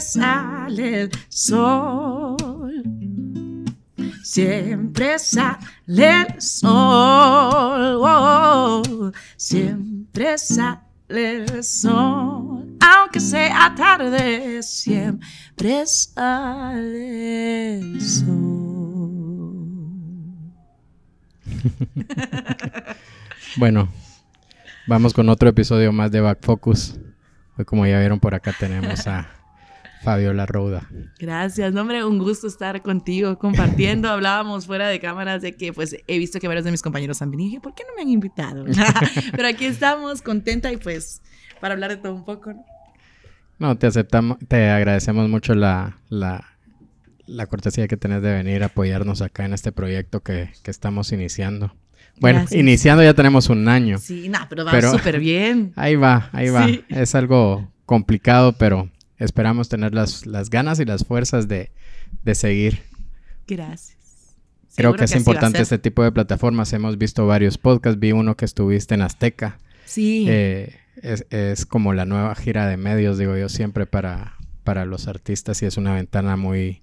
Sale el sol. Siempre sale el sol. Oh, siempre sale el sol. Aunque sea tarde, siempre sale el sol. bueno, vamos con otro episodio más de Back Focus. Hoy, como ya vieron por acá, tenemos a Fabiola Rouda. Gracias, hombre, un gusto estar contigo compartiendo. Hablábamos fuera de cámaras de que pues he visto que varios de mis compañeros han venido y dije, ¿por qué no me han invitado? Pero aquí estamos, contenta y pues para hablar de todo un poco. ¿no? te aceptamos, te agradecemos mucho la, la, la, cortesía que tenés de venir a apoyarnos acá en este proyecto que, que estamos iniciando. Bueno, iniciando ya tenemos un año. Sí, no, pero va súper bien. Ahí va, ahí va. Es algo complicado, pero esperamos tener las, las ganas y las fuerzas de, de seguir. Gracias. Creo que, es importante este tipo de plataformas. Hemos visto varios podcasts. Vi uno que estuviste en Azteca. Sí. Eh, es, es, como la nueva gira de medios, digo yo, siempre para, para los artistas y es una ventana muy,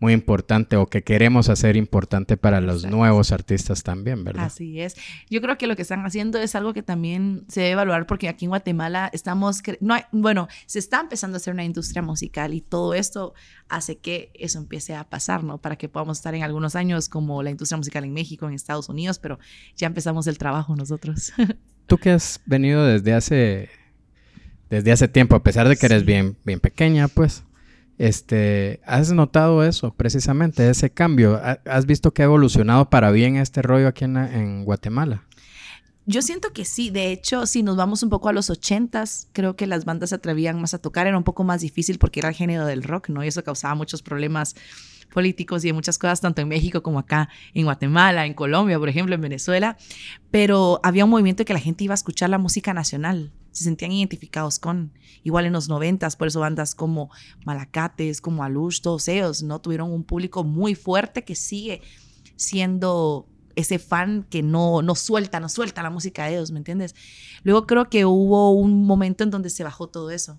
muy importante o que queremos hacer importante para los nuevos artistas también, ¿verdad? Así es. Yo creo que lo que están haciendo es algo que también se debe evaluar porque aquí en Guatemala estamos, no bueno, se está empezando a hacer una industria musical y todo esto hace que eso empiece a pasar, ¿no? Para que podamos estar en algunos años como la industria musical en México, en Estados Unidos, pero ya empezamos el trabajo nosotros. Tú que has venido desde hace desde hace tiempo, a pesar de que eres bien bien pequeña, pues este, ¿Has notado eso precisamente, ese cambio? ¿Has visto que ha evolucionado para bien este rollo aquí en, Guatemala? Yo siento que sí, de hecho, si nos vamos un poco a los ochentas, creo que las bandas se atrevían más a tocar, era un poco más difícil porque era el género del rock, ¿no? Y eso causaba muchos problemas políticos y de muchas cosas, tanto en México como acá, en Guatemala, en Colombia, por ejemplo, en Venezuela, pero había un movimiento de que la gente iba a escuchar la música nacional, se sentían identificados con, igual en los noventas, por eso bandas como Malacates, como Alush, todos ellos, ¿no? Tuvieron un público muy fuerte que sigue siendo ese fan que no, no suelta, no suelta la música de ellos, ¿me entiendes? Luego creo que hubo un momento en donde se bajó todo eso,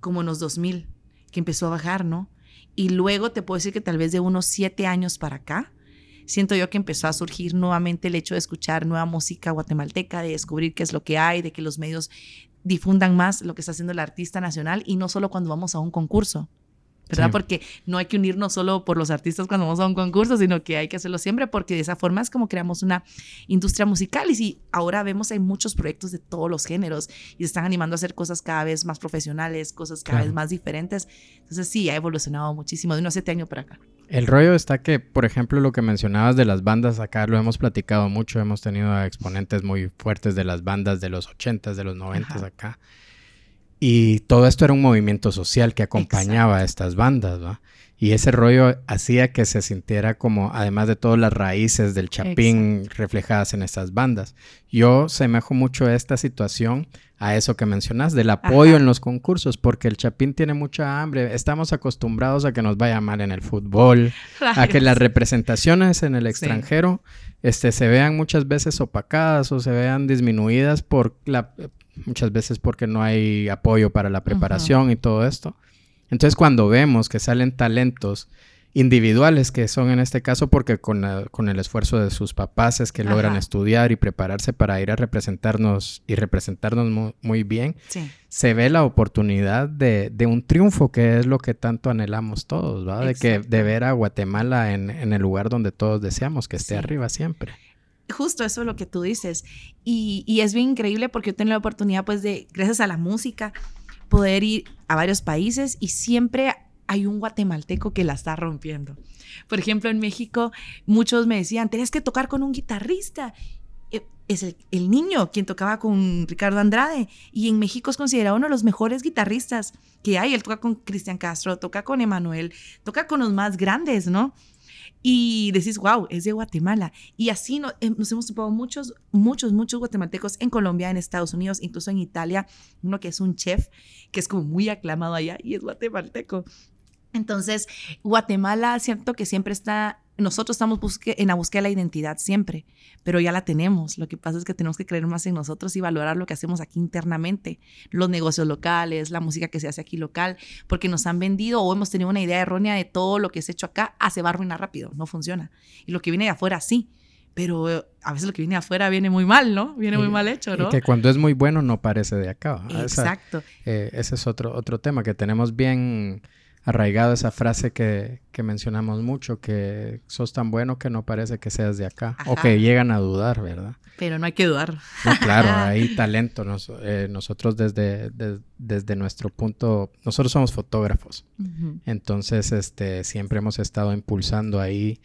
como en los 2000, que empezó a bajar, ¿no? Y luego te puedo decir que tal vez de unos siete años para acá, siento yo que empezó a surgir nuevamente el hecho de escuchar nueva música guatemalteca, de descubrir qué es lo que hay, de que los medios difundan más lo que está haciendo el artista nacional y no solo cuando vamos a un concurso. ¿verdad? Porque no hay que unirnos solo por los artistas cuando vamos a un concurso, sino que hay que hacerlo siempre porque de esa forma es como creamos una industria musical y si ahora vemos hay muchos proyectos de todos los géneros y se están animando a hacer cosas cada vez más profesionales, cosas cada vez más diferentes. Entonces sí, ha evolucionado muchísimo de unos siete años para acá. El rollo está que, por ejemplo, lo que mencionabas de las bandas acá, lo hemos platicado mucho, hemos tenido exponentes muy fuertes de las bandas de los 80s, de los 90s acá. Y todo esto era un movimiento social que acompañaba a estas bandas, ¿va? Y ese rollo hacía que se sintiera como, además de todas las raíces del chapín reflejadas en estas bandas. Yo semejo mucho esta situación a eso que mencionas, del apoyo en los concursos, porque el chapín tiene mucha hambre. Estamos acostumbrados a que nos vaya mal en el fútbol, a que las representaciones en el extranjero este, se vean muchas veces opacadas o se vean disminuidas por la, muchas veces porque no hay apoyo para la preparación y todo esto. Entonces cuando vemos que salen talentos individuales, que son en este caso porque con, con el esfuerzo de sus papás es que logran estudiar y prepararse para ir a representarnos y representarnos muy, bien, se ve la oportunidad de, de, un triunfo que es lo que tanto anhelamos todos, ¿va? De, que, de ver a Guatemala en, en, el lugar donde todos deseamos que esté arriba siempre. Justo eso es lo que tú dices. Y, y, es bien increíble porque yo tengo la oportunidad, pues, de, gracias a la música, poder ir a varios países y siempre hay un guatemalteco que la está rompiendo. Por ejemplo, en México, muchos me decían, tienes que tocar con un guitarrista. E, es el, el, niño quien tocaba con Ricardo Andrade y en México es considerado uno de los mejores guitarristas que hay. Él toca con Cristian Castro, toca con Emanuel, toca con los más grandes, ¿no? Y decís, wow, es de Guatemala. Y así eh, nos hemos topado muchos, muchos, muchos guatemaltecos en Colombia, en Estados Unidos, incluso en Italia, uno que es un chef, que es como muy aclamado allá y es guatemalteco. Entonces, Guatemala, cierto que siempre está, nosotros estamos en la búsqueda de la identidad siempre, pero ya la tenemos. Lo que pasa es que tenemos que creer más en nosotros y valorar lo que hacemos aquí internamente, los negocios locales, la música que se hace aquí local, porque nos han vendido o hemos tenido una idea errónea de todo lo que ha hecho acá, ah, se va a arruinar rápido, no funciona. Y lo que viene de afuera, sí. Pero eh, a veces lo que viene de afuera viene muy mal, ¿no? Viene muy mal hecho, ¿no? Y que cuando es muy bueno no parece de acá. Exacto. Eh, ese es otro, otro tema que tenemos bien arraigado esa frase que, mencionamos mucho, que sos tan bueno que no parece que seas de acá, o que llegan a dudar, ¿verdad? Pero no hay que dudar. claro, hay talento. Eh, nosotros desde, desde nuestro punto, nosotros somos fotógrafos, entonces este, siempre hemos estado impulsando ahí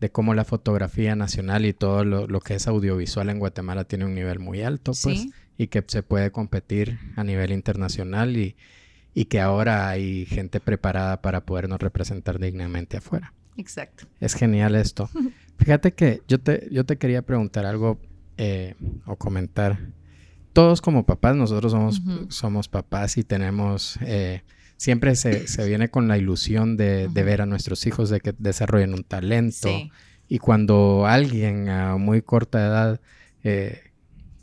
de cómo la fotografía nacional y todo lo, que es audiovisual en Guatemala tiene un nivel muy alto, pues, y que se puede competir a nivel internacional y y que ahora hay gente preparada para podernos representar dignamente afuera. Exacto. Es genial esto. Fíjate que yo te, yo te quería preguntar algo eh, o comentar. Todos como papás, nosotros somos, somos papás y tenemos, eh, siempre se, se, viene con la ilusión de, de, ver a nuestros hijos de que desarrollen un talento. Y cuando alguien a muy corta edad eh,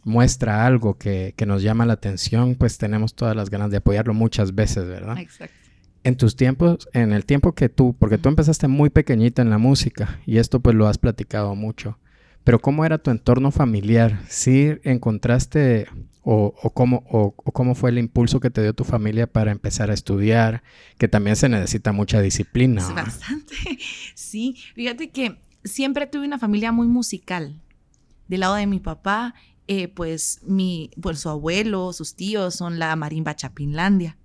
muestra algo que, nos llama la atención, pues tenemos todas las ganas de apoyarlo muchas veces, ¿verdad? Exacto. En tus tiempos, en el tiempo que tú, porque tú empezaste muy pequeñita en la música y esto pues lo has platicado mucho, pero ¿cómo era tu entorno familiar? ¿Sí encontraste o, cómo, o, cómo fue el impulso que te dio tu familia para empezar a estudiar? Que también se necesita mucha disciplina. bastante. Sí, fíjate que siempre tuve una familia muy musical. Del lado de mi papá, eh, pues, mi, pues su abuelo, sus tíos son la marimba Chapinlandia.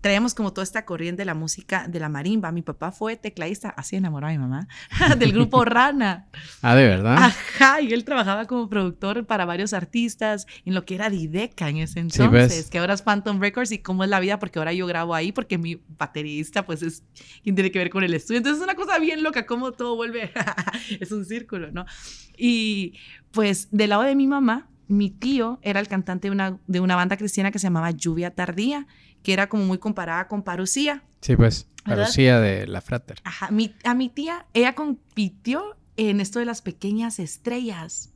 Traíamos como toda esta corriente de la música de la marimba. Mi papá fue tecladista, así enamorado a mi mamá, del grupo Rana. Ah, ¿de verdad? Ajá, y él trabajaba como productor para varios artistas en lo que era Dideca en ese entonces, que ahora es Phantom Records y cómo es la vida, porque ahora yo grabo ahí, porque mi baterista, pues, es quien tiene que ver con el estudio. Entonces es una cosa bien loca, cómo todo vuelve, es un círculo, ¿no? Y pues del lado de mi mamá, mi tío era el cantante de una, de una banda cristiana que se llamaba Lluvia Tardía, que era como muy comparada con Parucía. Sí, pues, Parucía de la Frater. Ajá, a mi tía, ella compitió en esto de las pequeñas estrellas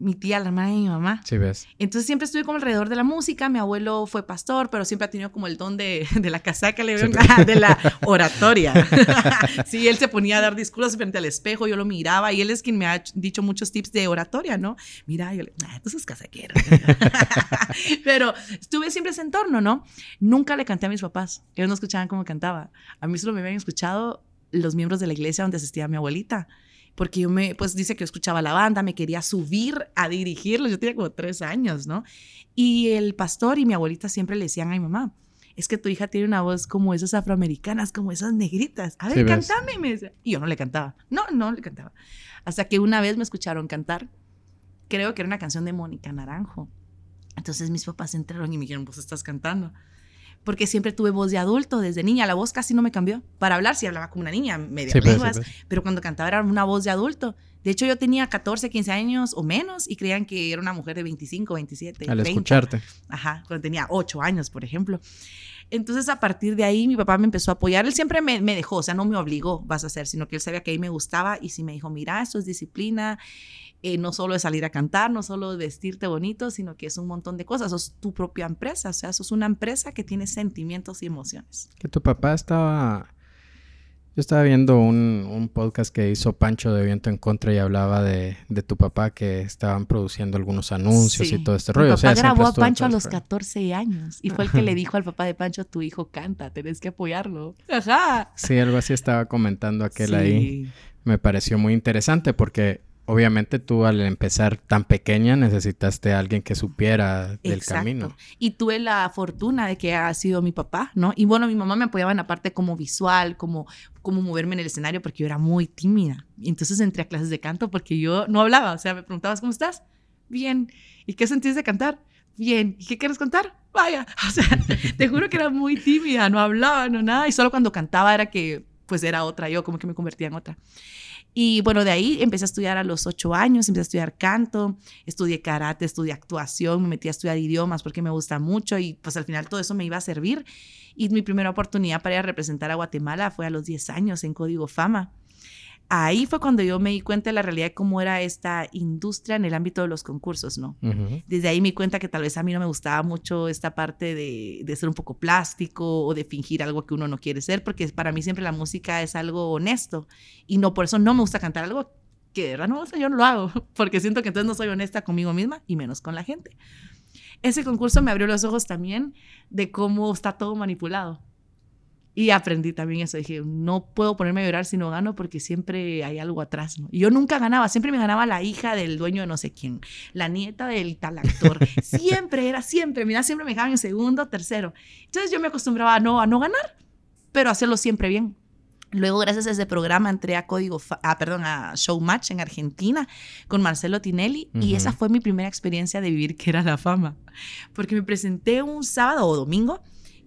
mi tía, la hermana de mi mamá. Sí, ves. Entonces siempre estuve como alrededor de la música. Mi abuelo fue pastor, pero siempre ha tenido como el don de, de la casaca, le de la oratoria. sí, él se ponía a dar discursos frente al espejo, yo lo miraba y él es quien me ha dicho muchos tips de oratoria, ¿no? Mira, yo le ah, tú sos casaquero. pero estuve siempre ese entorno, ¿no? Nunca le canté a mis papás. Ellos no escuchaban cómo cantaba. A mí solo me habían escuchado los miembros de la iglesia donde asistía mi abuelita porque yo me, pues dice que yo escuchaba la banda, me quería subir a dirigirlo, yo tenía como tres años, ¿no? Y el pastor y mi abuelita siempre le decían a mi mamá, es que tu hija tiene una voz como esas afroamericanas, como esas negritas. A ver, cántame. Me decía. Y yo no le cantaba. No, no le cantaba. Hasta que una vez me escucharon cantar. Creo que era una canción de Mónica Naranjo. Entonces mis papás entraron y me dijeron, pues estás cantando porque siempre tuve voz de adulto desde niña. La voz casi no me cambió. Para hablar sí hablaba como una niña, media sí, pero cuando cantaba era una voz de adulto. De hecho, yo tenía 14, 15 años o menos y creían que era una mujer de 25, 27. Al escucharte. Ajá, cuando tenía 8 años, por ejemplo. Entonces, a partir de ahí, mi papá me empezó a apoyar. Él siempre me, me dejó, o sea, no me obligó, vas a hacer, sino que él sabía que ahí me gustaba y sí me dijo, mira, esto es disciplina eh, no solo es salir a cantar, no solo vestirte bonito, sino que es un montón de cosas. Sos tu propia empresa, o sea, sos una empresa que tiene sentimientos y emociones. Que tu papá estaba... Yo estaba viendo un, podcast que hizo Pancho de Viento en Contra y hablaba de, tu papá que estaban produciendo algunos anuncios y todo este rollo. Mi papá grabó a Pancho a los 14 años y fue el que le dijo al papá de Pancho, tu hijo canta, tenés que apoyarlo. Ajá. Sí, algo así estaba comentando aquel ahí. Me pareció muy interesante porque obviamente tú al empezar tan pequeña necesitaste a alguien que supiera del camino. Y tuve la fortuna de que ha sido mi papá, ¿no? Y bueno, mi mamá me apoyaba en la parte como visual, como, como moverme en el escenario, porque yo era muy tímida. Entonces entré a clases de canto porque yo no hablaba. O sea, me preguntabas, ¿cómo estás? Bien. ¿Y qué sentís de cantar? Bien. ¿Y qué quieres contar? Vaya. O sea, te juro que era muy tímida, no hablaba, no nada. Y solo cuando cantaba era que, pues era otra yo, como que me convertía en otra. Y bueno, de ahí empecé a estudiar a los ocho años, empecé a estudiar canto, estudié karate, estudié actuación, me metí a estudiar idiomas porque me gusta mucho y pues al final todo eso me iba a servir. Y mi primera oportunidad para ir a representar a Guatemala fue a los 10 años en Código Fama ahí fue cuando yo me di cuenta de la realidad de cómo era esta industria en el ámbito de los concursos, ¿no? Desde ahí me di cuenta que tal vez a mí no me gustaba mucho esta parte de, de, ser un poco plástico o de fingir algo que uno no quiere ser, porque para mí siempre la música es algo honesto y no por eso no me gusta cantar algo que de verdad no yo no lo hago, porque siento que entonces no soy honesta conmigo misma y menos con la gente. Ese concurso me abrió los ojos también de cómo está todo manipulado y aprendí también eso. Dije, no puedo ponerme a llorar si no gano porque siempre hay algo atrás. ¿no? Y yo nunca ganaba, siempre me ganaba la hija del dueño de no sé quién, la nieta del tal actor. siempre era, siempre, mira, siempre me dejaban en segundo, tercero. Entonces yo me acostumbraba a no, a no ganar, pero a hacerlo siempre bien. Luego, gracias a ese programa, entré a Código, ah, perdón, a Showmatch en Argentina con Marcelo Tinelli y esa fue mi primera experiencia de vivir que era la fama. Porque me presenté un sábado o domingo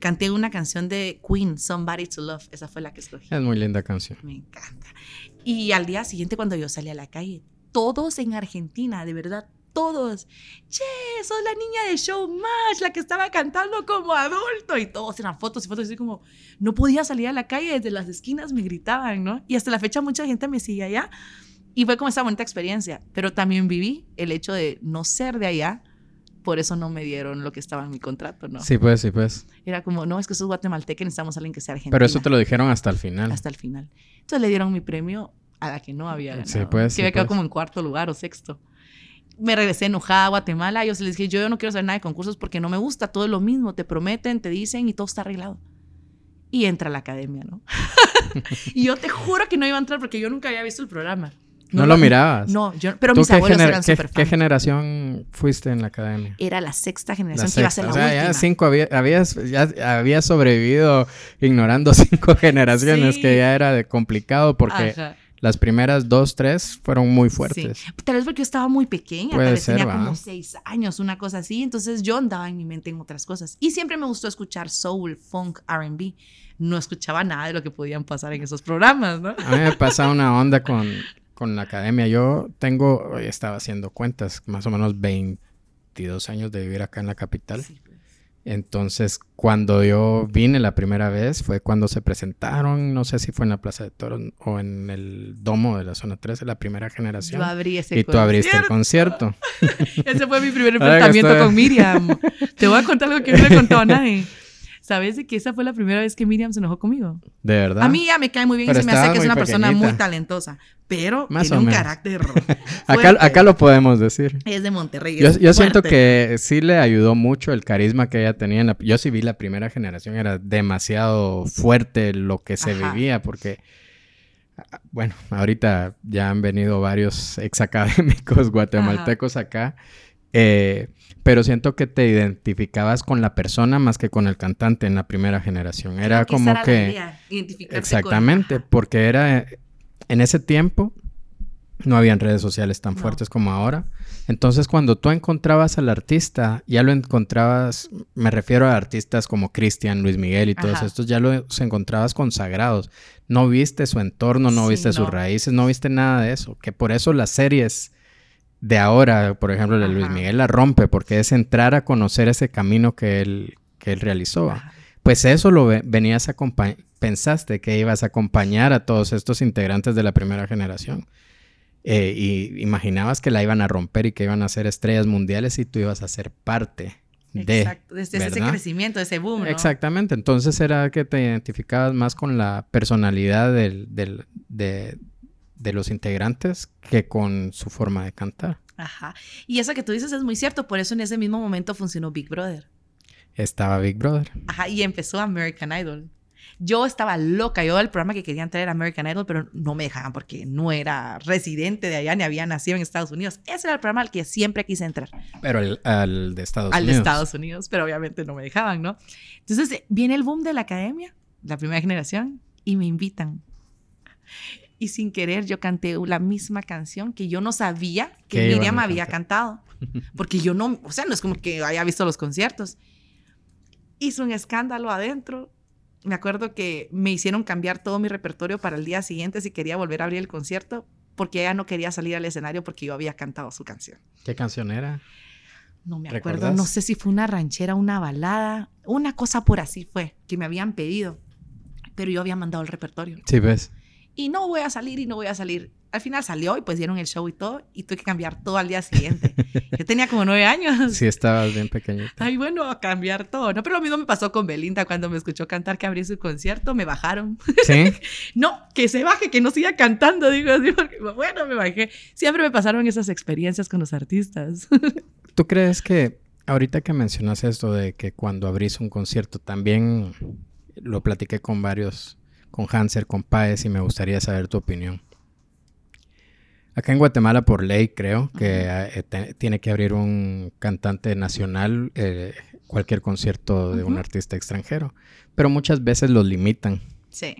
canté una canción de Queen, Somebody to Love. Esa fue la que escogí. Es muy linda canción. Me encanta. Y al día siguiente, cuando yo salí a la calle, todos en Argentina, de verdad, todos, che, sos la niña de Showmatch, la que estaba cantando como adulto. Y todos eran fotos y fotos, así como, no podía salir a la calle, desde las esquinas me gritaban, ¿no? Y hasta la fecha mucha gente me sigue allá. Y fue como esa bonita experiencia. Pero también viví el hecho de no ser de allá, por eso no me dieron lo que estaba en mi contrato, ¿no? Sí, pues, sí, pues. Era como, no, es que sos guatemalteca, necesitamos a alguien que sea argentino. Pero eso te lo dijeron hasta el final. Hasta el final. Entonces le dieron mi premio a la que no había ganado. Sí, pues. Que había quedado pues. como en cuarto lugar o sexto. Me regresé enojada a Guatemala. Yo les dije, yo no quiero saber nada de concursos porque no me gusta. Todo es lo mismo. Te prometen, te dicen y todo está arreglado. Y entra a la academia, ¿no? y yo te juro que no iba a entrar porque yo nunca había visto el programa. No, lo mirabas. No, yo, pero mis abuelos eran qué, ¿Qué generación fuiste en la academia? Era la sexta generación La que iba a ser sexta. la o sea, última. ya cinco había, habías, ya habías sobrevivido ignorando cinco generaciones, Sí. que ya era de complicado porque Ajá. las primeras dos, tres fueron muy fuertes. Sí. Tal vez porque yo estaba muy pequeña, Puede tal vez ser, tenía ¿va? como seis años, una cosa así. Entonces yo andaba en mi mente en otras cosas. Y siempre me gustó escuchar soul, funk, RB. No escuchaba nada de lo que podían pasar en esos programas, ¿no? A mí me pasa una onda con, con la academia. Yo tengo, hoy estaba haciendo cuentas, más o menos 22 años de vivir acá en la capital. Pues. Entonces, cuando yo vine la primera vez fue cuando se presentaron, no sé si fue en la Plaza de Toros o en el domo de la zona 13, la primera generación. Yo abrí ese y tú abriste el concierto. Ese fue mi primer enfrentamiento estoy- con Miriam. Te voy a contar algo que no le he contado a nadie. ¿Sabes de que esa fue la primera vez que Miriam se enojó conmigo? De verdad. A mí ya me cae muy bien Pero y se me hace que es una persona muy talentosa, pero Más tiene un menos. carácter acá, acá lo podemos decir. Es de Monterrey. Yo, siento que sí le ayudó mucho el carisma que ella tenía. en la- yo sí vi la primera generación, era demasiado fuerte lo que se Ajá. vivía porque, bueno, ahorita ya han venido varios exacadémicos guatemaltecos acá, eh, pero siento que te identificabas con la persona más que con el cantante en la primera generación. Era como que... Exactamente, con- porque era en ese tiempo no habían redes sociales tan No. fuertes como ahora. Entonces, cuando tú encontrabas al artista, ya lo encontrabas, me refiero a artistas como Cristian, Luis Miguel y todos Ajá. estos, ya los encontrabas consagrados. No viste su entorno, no Sí, viste sus raíces, no viste nada de eso. Que por eso las series de ahora, por ejemplo, de Luis. Miguel la rompe, porque es entrar a conocer ese camino que él, que él realizó. Ajá. Pues eso lo ve- venías a pensaste que ibas a acompañar a todos estos integrantes de la primera generación. Eh, y imaginabas que la iban a romper y que iban a ser estrellas mundiales y tú ibas a ser parte de. Exacto, desde ese crecimiento, ese boom, ¿no? Exactamente. Entonces era que te identificabas más con la personalidad del, del- de, de los integrantes que con su forma de cantar. Ajá. Y eso que tú dices es muy cierto, por eso en ese mismo momento funcionó Big Brother. Estaba Big Brother. Ajá, y empezó American Idol. Yo estaba loca, yo el programa que quería entrar era American Idol, pero no me dejaban porque no era residente de allá ni había nacido en Estados Unidos. Ese era el programa al que siempre quise entrar, Pero el- al de Estados al de Unidos. Estados Unidos, pero obviamente no me dejaban, ¿no? Entonces viene el boom de la academia, la primera generación, y me invitan. Y sin querer yo canté la misma canción que yo no sabía que iban Miriam había cantado. Porque yo no, o sea, no es como que haya visto los conciertos. Hizo un escándalo adentro me acuerdo que me hicieron cambiar todo mi repertorio para el día siguiente si quería volver a abrir el concierto, porque ella no quería salir al escenario porque yo había cantado su canción. ¿Qué canción era? No me acuerdo, no sé si fue una ranchera, una balada, una cosa por así fue, que me habían pedido, pero yo había mandado el repertorio. Sí, ves. Y no voy a salir y no voy a salir al final salió y pues dieron el show y todo y tuve que cambiar todo al día siguiente. Yo tenía como nueve años. Sí, estabas bien pequeñita. Ay, bueno, a cambiar todo, ¿no? Pero lo mismo me pasó con Belinda cuando me escuchó cantar que abrí su concierto, me bajaron. ¿Sí? no, que se baje, que no siga cantando, digo así, porque bueno, me bajé. Siempre me pasaron esas experiencias con los artistas. ¿Tú crees que ahorita que mencionas esto de que cuando abrís un concierto también lo platiqué con varios, con Hanser, con Paez y me gustaría saber tu opinión? Acá en Guatemala, por ley, creo que eh, tiene que abrir un cantante nacional eh, cualquier concierto de un artista extranjero. Pero muchas veces los limitan. Sí.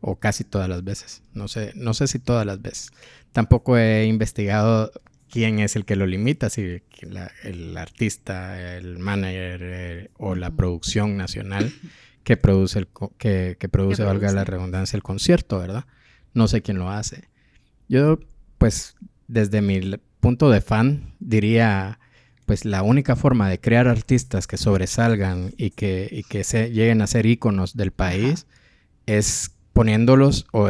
O casi todas las veces. No sé, no sé si todas las veces. Tampoco he investigado quién es el que lo limita, si el artista, el manager eh, o la producción nacional que produce, el, que, que produce, valga la redundancia, el concierto, ¿verdad? No sé quién lo hace. Yo pues desde mi punto de fan diría, pues la única forma de crear artistas que sobresalgan y que, que se, lleguen a ser íconos del país es poniéndolos o,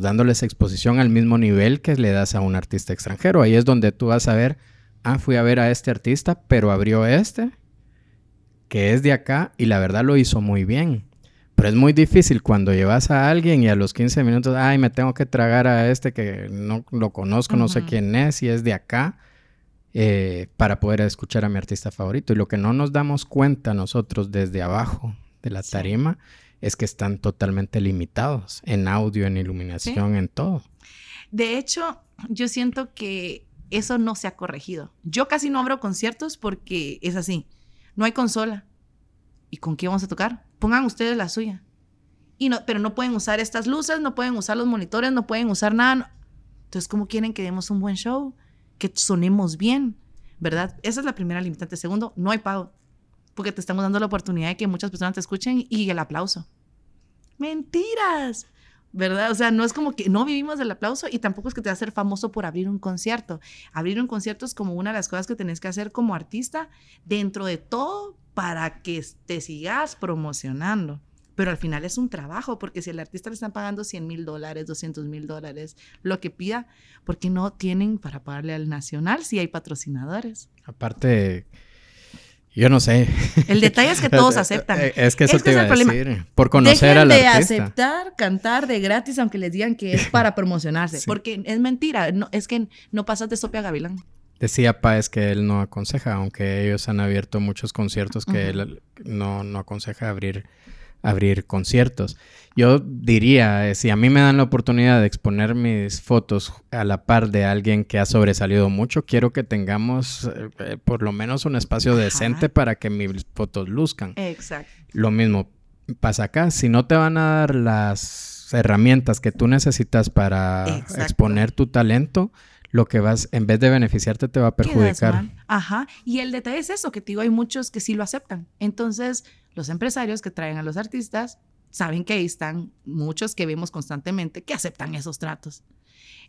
dándoles exposición al mismo nivel que le das a un artista extranjero. Ahí es donde tú vas a ver, ah, fui a ver a este artista, pero abrió este, que es de acá, y la verdad lo hizo muy bien. Pero es muy difícil cuando llevas a alguien y a los 15 minutos, ay, me tengo que tragar a este que no lo conozco, no sé quién es y es de acá, eh, para poder escuchar a mi artista favorito. Y lo que no nos damos cuenta nosotros desde abajo de la tarima es que están totalmente limitados en audio, en iluminación, en todo. De hecho, yo siento que eso no se ha corregido. Yo casi no abro conciertos porque es así. No hay consola. ¿Y con qué vamos a tocar? Pongan ustedes la suya. Y no, pero no pueden usar estas luces, no pueden usar los monitores, no pueden usar nada. Entonces, ¿cómo quieren que demos un buen show? Que sonemos bien, ¿verdad? Esa es la primera limitante. Segundo, no hay pago. Porque te estamos dando la oportunidad de que muchas personas te escuchen y el aplauso. Mentiras. ¿Verdad? O sea, no es como que no vivimos del aplauso y tampoco es que te va a hacer famoso por abrir un concierto. Abrir un concierto es como una de las cosas que tenés que hacer como artista dentro de todo para que te sigas promocionando. Pero al final es un trabajo, porque si al artista le están pagando 100 mil dólares, 200 mil dólares, lo que pida, porque no tienen para pagarle al nacional si hay patrocinadores? Aparte, yo no sé. El detalle es que todos aceptan. Es que eso te iba a decir. Por conocer al artista. de aceptar cantar de gratis, aunque les digan que es para promocionarse. Porque es mentira. No, es que no pasas de Sopia Gavilán. Decía Páez que él no aconseja, aunque ellos han abierto muchos conciertos, que él no, no aconseja abrir abrir conciertos. Yo diría, eh, si a mí me dan la oportunidad de exponer mis fotos a la par de alguien que ha sobresalido mucho, quiero que tengamos eh, eh, por lo menos un espacio decente para que mis fotos luzcan. Exacto. Lo mismo pasa acá, si no te van a dar las herramientas que tú necesitas para exponer tu talento, lo que vas, en vez de beneficiarte, te va a perjudicar. Ajá. Y el detalle es eso, que te digo, hay muchos que sí lo aceptan. Entonces, los empresarios que traen a los artistas saben que ahí están muchos que vemos constantemente que aceptan esos tratos.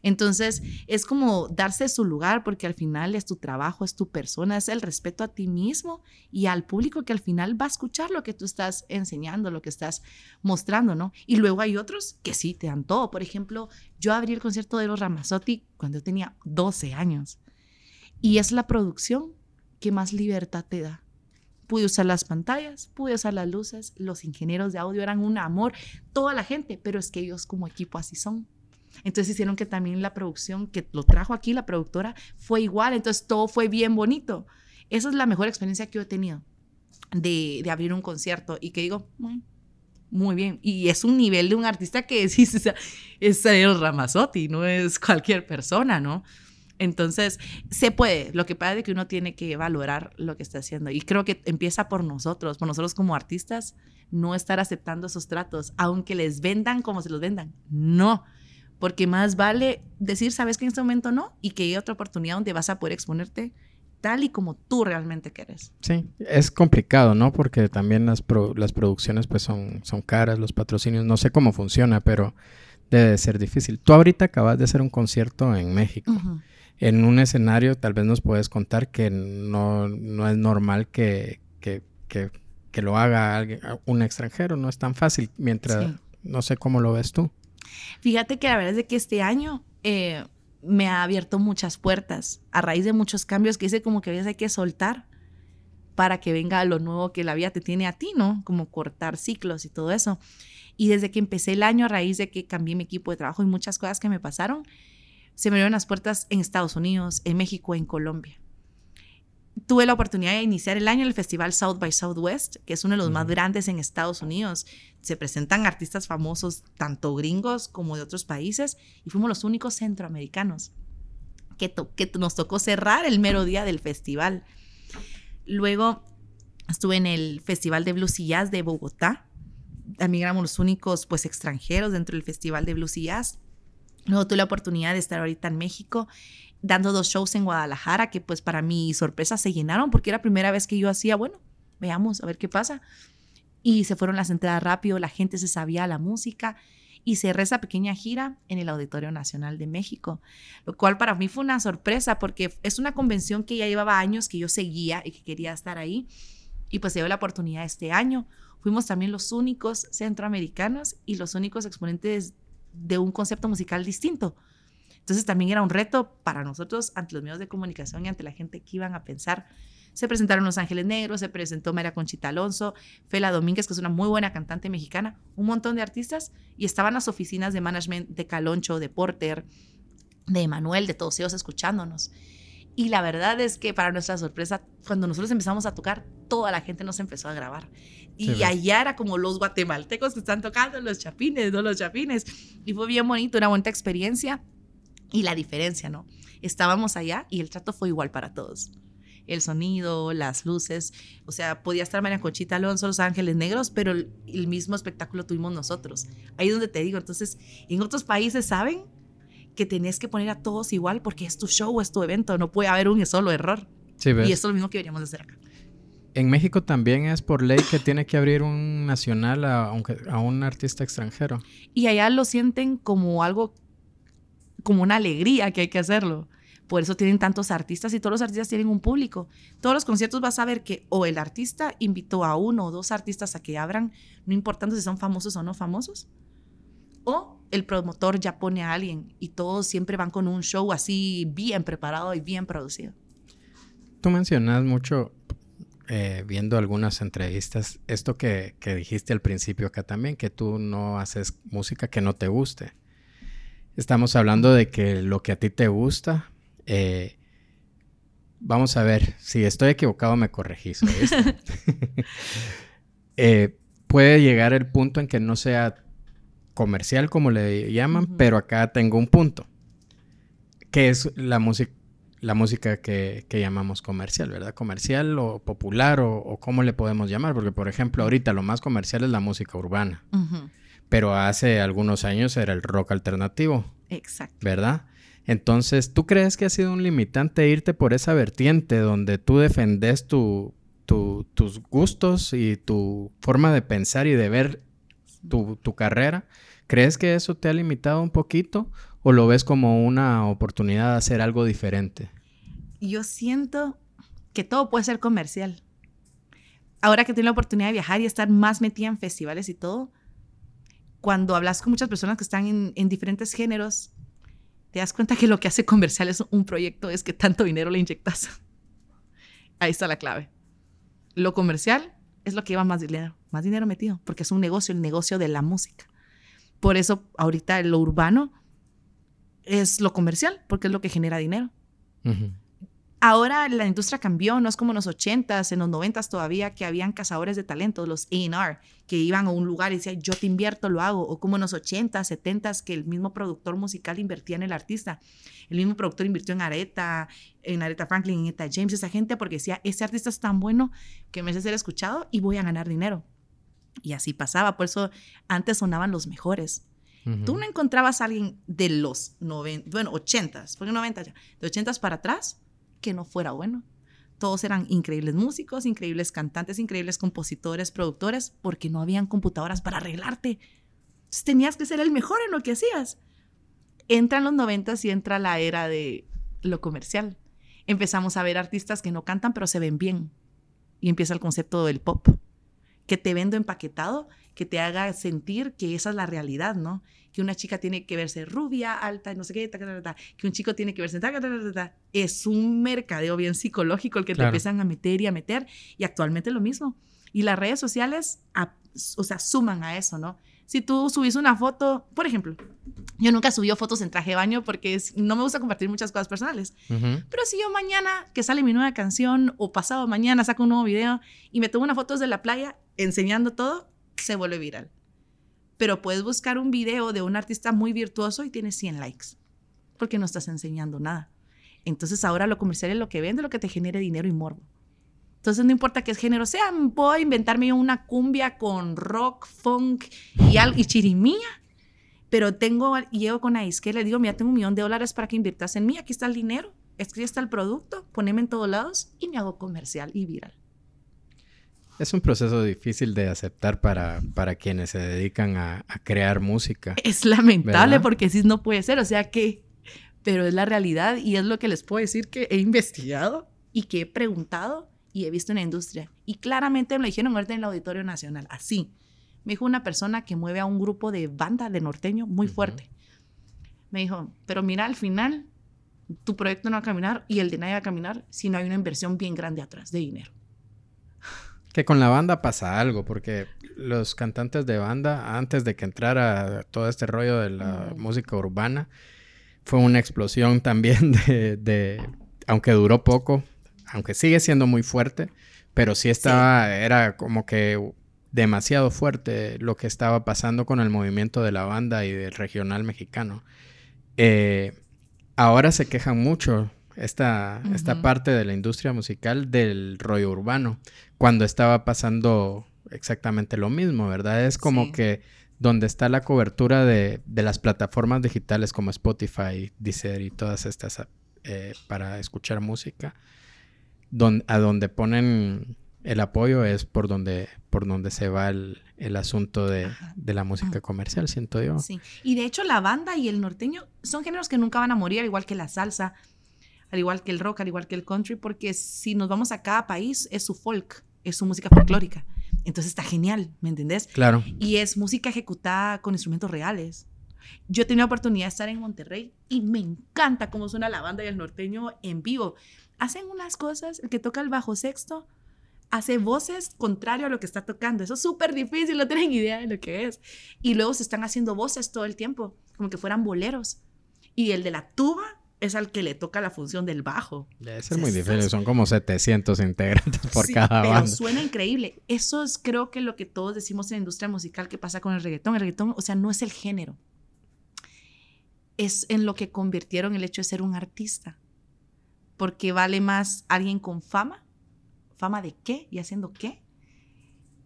Entonces, es como darse su lugar porque al final es tu trabajo, es tu persona, es el respeto a ti mismo y al público que al final va a escuchar lo que tú estás enseñando, lo que estás mostrando, ¿no? Y luego hay otros que sí te dan todo. Por ejemplo, yo abrí el concierto de los Ramazzotti cuando yo tenía 12 años y es la producción que más libertad te da pude usar las pantallas, pude usar las luces, los ingenieros de audio eran un amor, toda la gente, pero es que ellos como equipo así son. Entonces hicieron que también la producción que lo trajo aquí, la productora, fue igual, entonces todo fue bien bonito. Esa es la mejor experiencia que yo he tenido de, abrir un concierto y que digo, muy, bien. Y es un nivel de un artista que es, es, es el Ramazotti, no es cualquier persona, ¿no? Entonces, se puede. Lo que pasa es que uno tiene que valorar lo que está haciendo. Y creo que empieza por nosotros, por nosotros como artistas, no estar aceptando esos tratos, aunque les vendan como se los vendan. No. Porque más vale decir, sabes que en este momento no, y que hay otra oportunidad donde vas a poder exponerte tal y como tú realmente quieres. Sí, es complicado, ¿no? Porque también las, las producciones pues son, son caras, los patrocinios, no sé cómo funciona, pero debe ser difícil. Tú ahorita acabas de hacer un concierto en México. En un escenario, tal vez nos puedes contar que no, no es normal que, que, que, que, lo haga alguien, un extranjero, no es tan fácil, mientras, no sé cómo lo ves tú. Fíjate que la verdad es de que este año eh, me ha abierto muchas puertas a raíz de muchos cambios que hice como que a veces hay que soltar para que venga lo nuevo que la vida te tiene a ti, ¿no? Como cortar ciclos y todo eso. Y desde que empecé el año, a raíz de que cambié mi equipo de trabajo y muchas cosas que me pasaron, se me abrieron las puertas en Estados Unidos, en México, en Colombia. Tuve la oportunidad de iniciar el año en el festival South by Southwest, que es uno de los más grandes en Estados Unidos. Se presentan artistas famosos, tanto gringos como de otros países, y fuimos los únicos centroamericanos que, que nos tocó cerrar el mero día del festival. Luego estuve en el Festival de Blues y Jazz de Bogotá. También éramos los únicos pues extranjeros dentro del Festival de Blues y Jazz. Luego tuve la oportunidad de estar ahorita en México dando dos shows en Guadalajara que pues para mi sorpresa se llenaron porque era la primera vez que yo hacía, bueno, veamos a ver qué pasa. Y se fueron las entradas rápido, la gente se sabía la música y cerré esa pequeña gira en el Auditorio Nacional de México, lo cual para mí fue una sorpresa porque es una convención que ya llevaba años que yo seguía y que quería estar ahí y pues se dio la oportunidad este año. Fuimos también los únicos centroamericanos y los únicos exponentes de un concepto musical distinto. Entonces también era un reto para nosotros ante los medios de comunicación y ante la gente que iban a pensar. Se presentaron Los Ángeles Negros, se presentó María Conchita Alonso, Fela Domínguez, que es una muy buena cantante mexicana, un montón de artistas, y estaban las oficinas de management de Caloncho, de Porter, de Emanuel, de todos ellos escuchándonos. Y la verdad es que para nuestra sorpresa, cuando nosotros empezamos a tocar, toda la gente nos empezó a grabar. Y allá era como los guatemaltecos que están tocando, los chapines, no los chapines. Y fue bien bonito, una buena experiencia. Y la diferencia, ¿no? Estábamos allá y el trato fue igual para todos. El sonido, las luces, o sea, podía estar María Conchita Alonso, Los Ángeles Negros, pero el, el mismo espectáculo tuvimos nosotros. Ahí es donde te digo, entonces, en otros países saben que tenés que poner a todos igual porque es tu show, es tu evento, no puede haber un solo error. y eso es lo mismo que deberíamos hacer acá. En México también es por ley que tiene que abrir un nacional a, a un artista extranjero. Y allá lo sienten como algo, como una alegría que hay que hacerlo. Por eso tienen tantos artistas y todos los artistas tienen un público. Todos los conciertos vas a ver que o el artista invitó a uno o dos artistas a que abran, no importando si son famosos o no famosos, o el promotor ya pone a alguien y todos siempre van con un show así bien preparado y bien producido. Tú mencionas mucho, eh, viendo algunas entrevistas, esto que, dijiste al principio acá también, que tú no haces música que no te guste. Estamos hablando de que lo que a ti te gusta, eh, vamos a ver, si estoy equivocado me corregís. eh, puede llegar el punto en que no sea comercial, como le llaman, pero acá tengo un punto, que es la música la música que, llamamos comercial, ¿verdad? Comercial o popular o, o, cómo le podemos llamar, porque por ejemplo ahorita lo más comercial es la música urbana, pero hace algunos años era el rock alternativo. Exacto. ¿Verdad? Entonces, ¿tú crees que ha sido un limitante irte por esa vertiente donde tú defendes tu, tus gustos y tu forma de pensar y de ver tu, tu carrera? ¿Crees que eso te ha limitado un poquito o lo ves como una oportunidad de hacer algo diferente? Yo siento que todo puede ser comercial. Ahora que tengo la oportunidad de viajar y estar más metida en festivales y todo, cuando hablas con muchas personas que están en, en diferentes géneros, te das cuenta que lo que hace comercial es un proyecto es que tanto dinero le inyectas. Ahí está la clave. Lo comercial es lo que lleva más dinero, más dinero metido, porque es un negocio, el negocio de la música. Por eso ahorita lo urbano es lo comercial, porque es lo que genera dinero. Ahora la industria cambió, no es como en los 80s, en los 90s todavía, que habían cazadores de talentos, los A&R, que iban a un lugar y decían, yo te invierto, lo hago. O como en los 80s, 70s, que el mismo productor musical invertía en el artista. El mismo productor invirtió en Aretha, en Aretha Franklin, en Etta James, esa gente, porque decía, ese artista es tan bueno que me hace ser escuchado y voy a ganar dinero. Y así pasaba, por eso antes sonaban los mejores. Tú no encontrabas a alguien de los 90, bueno, 80, porque 90 ya, de 80 para atrás, que no fuera bueno. Todos eran increíbles músicos, increíbles cantantes, increíbles compositores, productores, porque no habían computadoras para arreglarte. Entonces tenías que ser el mejor en lo que hacías. Entran los noventas y entra la era de lo comercial. Empezamos a ver artistas que no cantan, pero se ven bien. Y empieza el concepto del pop, que te vendo empaquetado, que te haga sentir que esa es la realidad, ¿no? Que una chica tiene que verse rubia, alta, no sé qué, que un chico tiene que verse... es un mercadeo bien psicológico el que te empiezan a meter y a meter. Y actualmente lo mismo. Y las redes sociales, o sea, suman a eso, ¿no? si tú subís una foto, por ejemplo, yo nunca subí fotos en traje de baño porque no me gusta compartir muchas cosas personales. Pero si yo mañana que sale mi nueva canción o pasado mañana saco un nuevo video y me tomo una foto desde la playa enseñando todo, se vuelve viral. Pero puedes buscar un video de un artista muy virtuoso y tiene 100 likes porque no estás enseñando nada. Entonces ahora lo comercial es lo que vende, lo que te genere dinero y morbo. Entonces no importa qué género sea, puedo inventarme una cumbia con rock, funk y, y chirimía, pero tengo, llego con Aisque, le digo, mira, tengo un millón de dólares para que inviertas en mí, aquí está el dinero, aquí está el producto, poneme en todos lados y me hago comercial y viral. Es un proceso difícil de aceptar para, para quienes se dedican a, crear música. Es lamentable porque sí no puede ser, o sea que, pero es la realidad y es lo que les puedo decir que he investigado y que he preguntado y he visto en la industria. Y claramente me lo dijeron ahorita en el Auditorio Nacional, así. Me dijo una persona que mueve a un grupo de banda de norteño muy fuerte. Me dijo, pero mira, al final tu proyecto no va a caminar y el de nadie va a caminar si no hay una inversión bien grande atrás de dinero. Que con la banda pasa algo, porque los cantantes de banda, antes de que entrara todo este rollo de la música urbana, fue una explosión también de, de, aunque duró poco, aunque sigue siendo muy fuerte, pero sí estaba, era como que demasiado fuerte lo que estaba pasando con el movimiento de la banda y del regional mexicano. Eh, ahora se quejan mucho esta, esta parte de la industria musical del rollo urbano, cuando estaba pasando exactamente lo mismo, ¿verdad? Es como que donde está la cobertura de, las plataformas digitales como Spotify, Deezer y todas estas eh, para escuchar música, a donde ponen el apoyo es por donde, por donde se va el, asunto de, la música comercial, siento yo. Sí, y de hecho la banda y el norteño son géneros que nunca van a morir, al igual que la salsa, al igual que el rock, al igual que el country, porque si nos vamos a cada país es su folk, es su música folclórica. Entonces está genial, ¿me entendés? Claro. Y es música ejecutada con instrumentos reales. Yo he tenido la oportunidad de estar en Monterrey y me encanta cómo suena la banda y el norteño en vivo hacen unas cosas, el que toca el bajo sexto hace voces contrario a lo que está tocando. Eso es súper difícil, no tienen idea de lo que es. Y luego se están haciendo voces todo el tiempo, como que fueran boleros. Y el de la tuba es al que le toca la función del bajo. Debe ser muy difícil, son como 700 integrantes por cada pero banda. suena increíble. Eso es creo que lo que todos decimos en la industria musical que pasa con el reggaetón. El reggaetón, o sea, no es el género. Es en lo que convirtieron el hecho de ser un artista porque vale más alguien con fama, fama de qué y haciendo qué,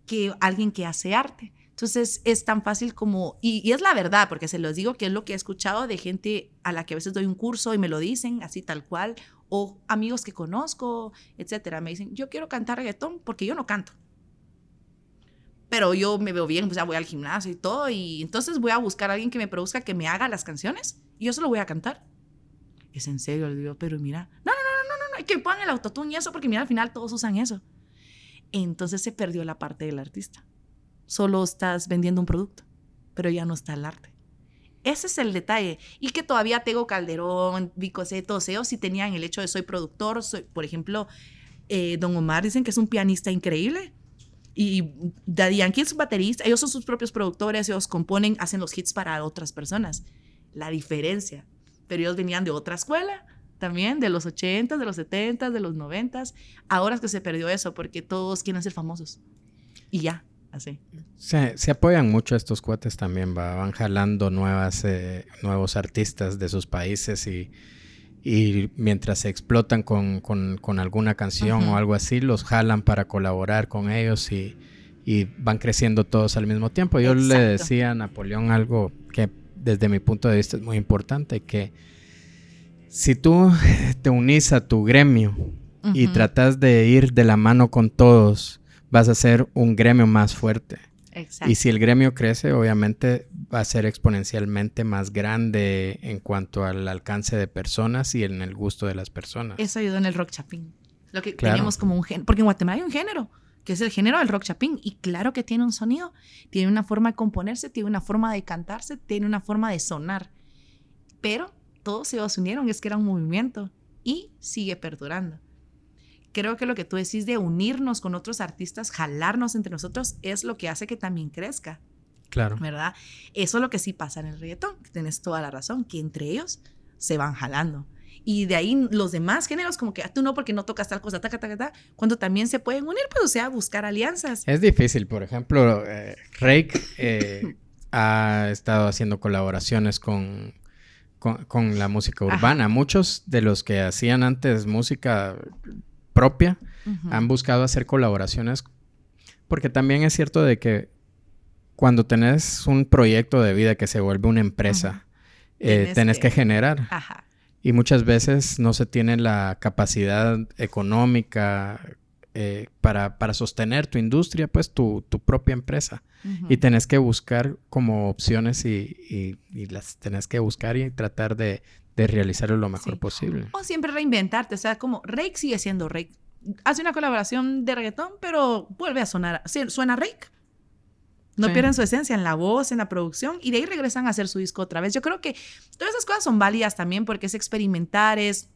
que alguien que hace arte. Entonces es tan fácil como, y, es la verdad, porque se los digo que es lo que he escuchado de gente a la que a veces doy un curso y me lo dicen así tal cual, o amigos que conozco, etcétera. Me dicen, yo quiero cantar reggaetón porque yo no canto. Pero yo me veo bien, sea, voy al gimnasio y todo, y entonces voy a buscar a alguien que me produzca, que me haga las canciones, y yo solo voy a cantar. Es en serio, le digo, pero mira, no, que pongan el autotune y eso, porque mira, al final todos usan eso. Entonces se perdió la parte del artista. Solo estás vendiendo un producto, pero ya no está el arte. Ese es el detalle. Y que todavía Tego Calderón, Vicosé, todos ellos sí tenían el hecho de soy productor. Por ejemplo, eh, Don Omar dicen que es un pianista increíble. Y Daddy Yankee es un baterista. Ellos son sus propios productores. Ellos componen, hacen los hits para otras personas. La diferencia. Pero ellos venían de otra escuela también, de los 80, de los 70, de los 90. Ahora es que se perdió eso porque todos quieren ser famosos. Y ya, así. Se, se apoyan mucho estos cuates también, va, van jalando nuevas, eh, nuevos artistas de sus países y, y mientras se explotan con, con, con alguna canción o algo así, los jalan para colaborar con ellos y, y van creciendo todos al mismo tiempo. Yo le decía a Napoleón algo que desde mi punto de vista es muy importante, que si tú te unís a tu gremio y tratas de ir de la mano con todos, vas a ser un gremio más fuerte. Exacto. Y si el gremio crece, obviamente va a ser exponencialmente más grande en cuanto al alcance de personas y en el gusto de las personas. Eso ayudó en el rock chapín. Lo que tenemos como un género, porque en Guatemala hay un género que es el género del rock chapín. Y claro que tiene un sonido, tiene una forma de componerse, tiene una forma de cantarse, tiene una forma de sonar. Pero todos se unieron, es que era un movimiento y sigue perdurando. Creo que lo que tú decís de unirnos con otros artistas, jalarnos entre nosotros, es lo que hace que también crezca. Claro. ¿Verdad? Eso es lo que sí pasa en el reggaetón. Tienes toda la razón, que entre ellos se van jalando. Y de ahí los demás géneros, como que ah, tú no, porque no tocas tal cosa, taca, taca, taca, cuando también se pueden unir, pues, o sea, buscar alianzas. Es difícil, por ejemplo, eh, Rake eh, ha estado haciendo colaboraciones con, con, la música urbana. Muchos de los que hacían antes música propia han buscado hacer colaboraciones, porque también es cierto de que cuando tenés un proyecto de vida que se vuelve una empresa, eh, tenés, que, generar. Ajá. Y muchas veces no se tiene la capacidad económica eh, para, para, sostener tu industria, pues tu, tu propia empresa. Y tenés que buscar como opciones y, y, las tenés que buscar y tratar de, de realizarlo lo mejor posible. O siempre reinventarte, o sea, como Rake sigue siendo Rake. Hace una colaboración de reggaetón, pero vuelve a sonar, suena Rake no pierden su esencia en la voz, en la producción, y de ahí regresan a hacer su disco otra vez. Yo creo que todas esas cosas son válidas también porque es experimentar, es,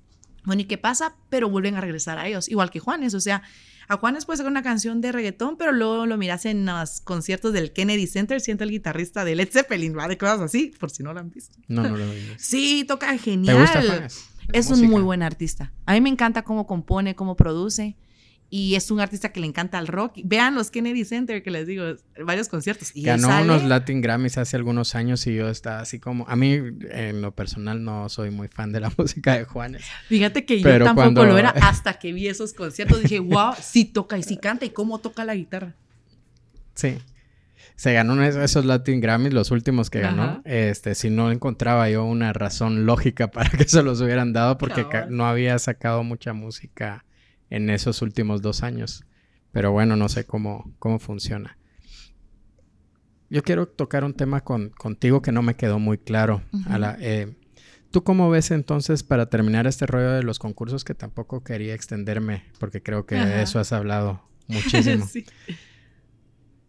bueno, ¿y qué pasa? Pero vuelven a regresar a ellos, igual que Juanes, o sea, a Juanes puede sacar una canción de reggaetón, pero luego lo miras en los conciertos del Kennedy Center, siento el guitarrista de Led Zeppelin, ¿va? De cosas así, por si no lo han visto. No, no lo he visto. Sí, toca genial. ¿Te gusta Juanes? Es un muy buen artista. A mí me encanta cómo compone, cómo produce y es un artista que le encanta el rock. Vean los Kennedy Center, que les digo, varios conciertos. Y Ganó unos Latin Grammys hace algunos años y yo estaba así como... A mí, en lo personal, no soy muy fan de la música de Juanes. Fíjate que yo tampoco lo era hasta que vi esos conciertos. Dije, wow, sí toca y sí canta y cómo toca la guitarra. Sí. Se ganó esos Latin Grammys, los últimos que ganó. Este, si no encontraba yo una razón lógica para que se los hubieran dado, porque no había sacado mucha música en esos últimos dos años. Pero bueno, no sé cómo, cómo funciona. Yo quiero tocar un tema con, contigo que no me quedó muy claro. Eh, ¿Tú cómo ves entonces para terminar este rollo de los concursos que tampoco quería extenderme porque creo que de eso has hablado muchísimo? sí.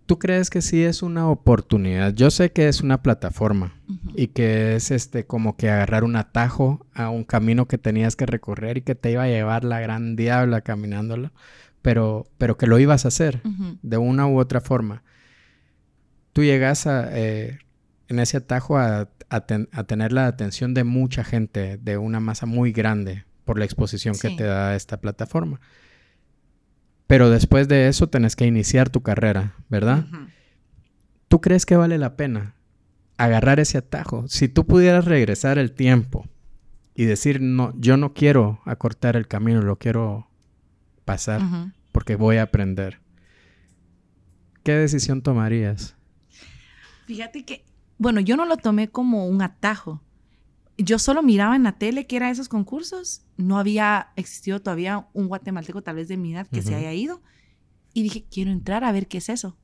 ¿Tú crees que sí es una oportunidad? Yo sé que es una plataforma y que es este como que agarrar un atajo a un camino que tenías que recorrer y que te iba a llevar la gran diabla caminándolo, pero, pero que lo ibas a hacer de una u otra forma. Tú llegas a, eh, en ese atajo a, tener la atención de mucha gente, de una masa muy grande por la exposición que te da esta plataforma. Pero después de eso tenés que iniciar tu carrera, ¿verdad? ¿Tú crees que vale la pena agarrar ese atajo? Si tú pudieras regresar el tiempo y decir, no, yo no quiero acortar el camino, lo quiero pasar porque voy a aprender. ¿Qué decisión tomarías? Fíjate que, bueno, yo no lo tomé como un atajo yo solo miraba en la tele que era esos concursos. No había existido todavía un guatemalteco tal vez de mi edad que se haya ido. Y dije, quiero entrar a ver qué es eso.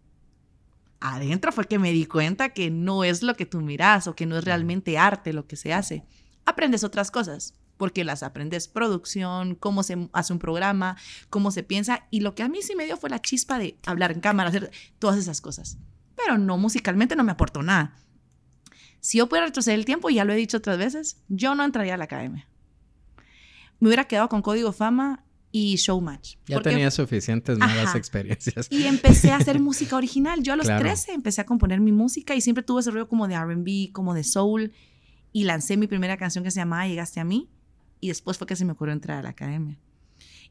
Adentro fue que me di cuenta que no es lo que tú miras o que no es realmente arte lo que se hace. Aprendes otras cosas, porque las aprendes producción, cómo se hace un programa, cómo se piensa. Y lo que a mí sí me dio fue la chispa de hablar en cámara, hacer todas esas cosas. Pero no, musicalmente no me aportó nada si yo pudiera retroceder el tiempo, ya lo he dicho otras veces, yo no entraría a la academia. Me hubiera quedado con Código Fama y Showmatch. Ya tenía suficientes malas experiencias. Y empecé a hacer música original. Yo a los 13 empecé a componer mi música y siempre tuve ese rollo como de RB, como de soul. Y lancé mi primera canción que se llamaba Llegaste a mí. Y después fue que se me ocurrió entrar a la academia.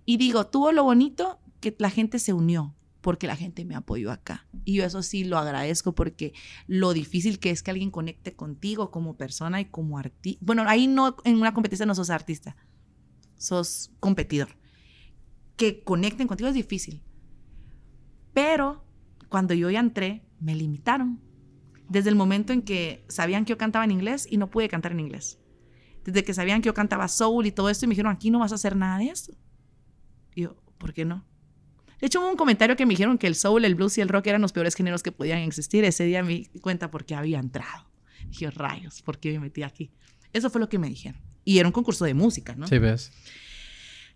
Y digo, tuvo lo bonito que la gente se unió porque la gente me apoyó acá. Y yo eso sí lo agradezco porque lo difícil que es que alguien conecte contigo como persona y como artista. Bueno, ahí no, en una competencia no sos artista, sos competidor. Que conecten contigo es difícil. Pero cuando yo ya entré, me limitaron. Desde el momento en que sabían que yo cantaba en inglés y no pude cantar en inglés. Desde que sabían que yo cantaba soul y todo esto y me dijeron, aquí no vas a hacer nada de eso Y yo, ¿por qué no? De hecho, hubo un comentario que me dijeron que el soul, el blues y el rock eran los peores géneros que podían existir. Ese día me di cuenta por qué había entrado. Dije, rayos, ¿por qué me metí aquí? Eso fue lo que me dijeron. Y era un concurso de música, ¿no? Sí, ves.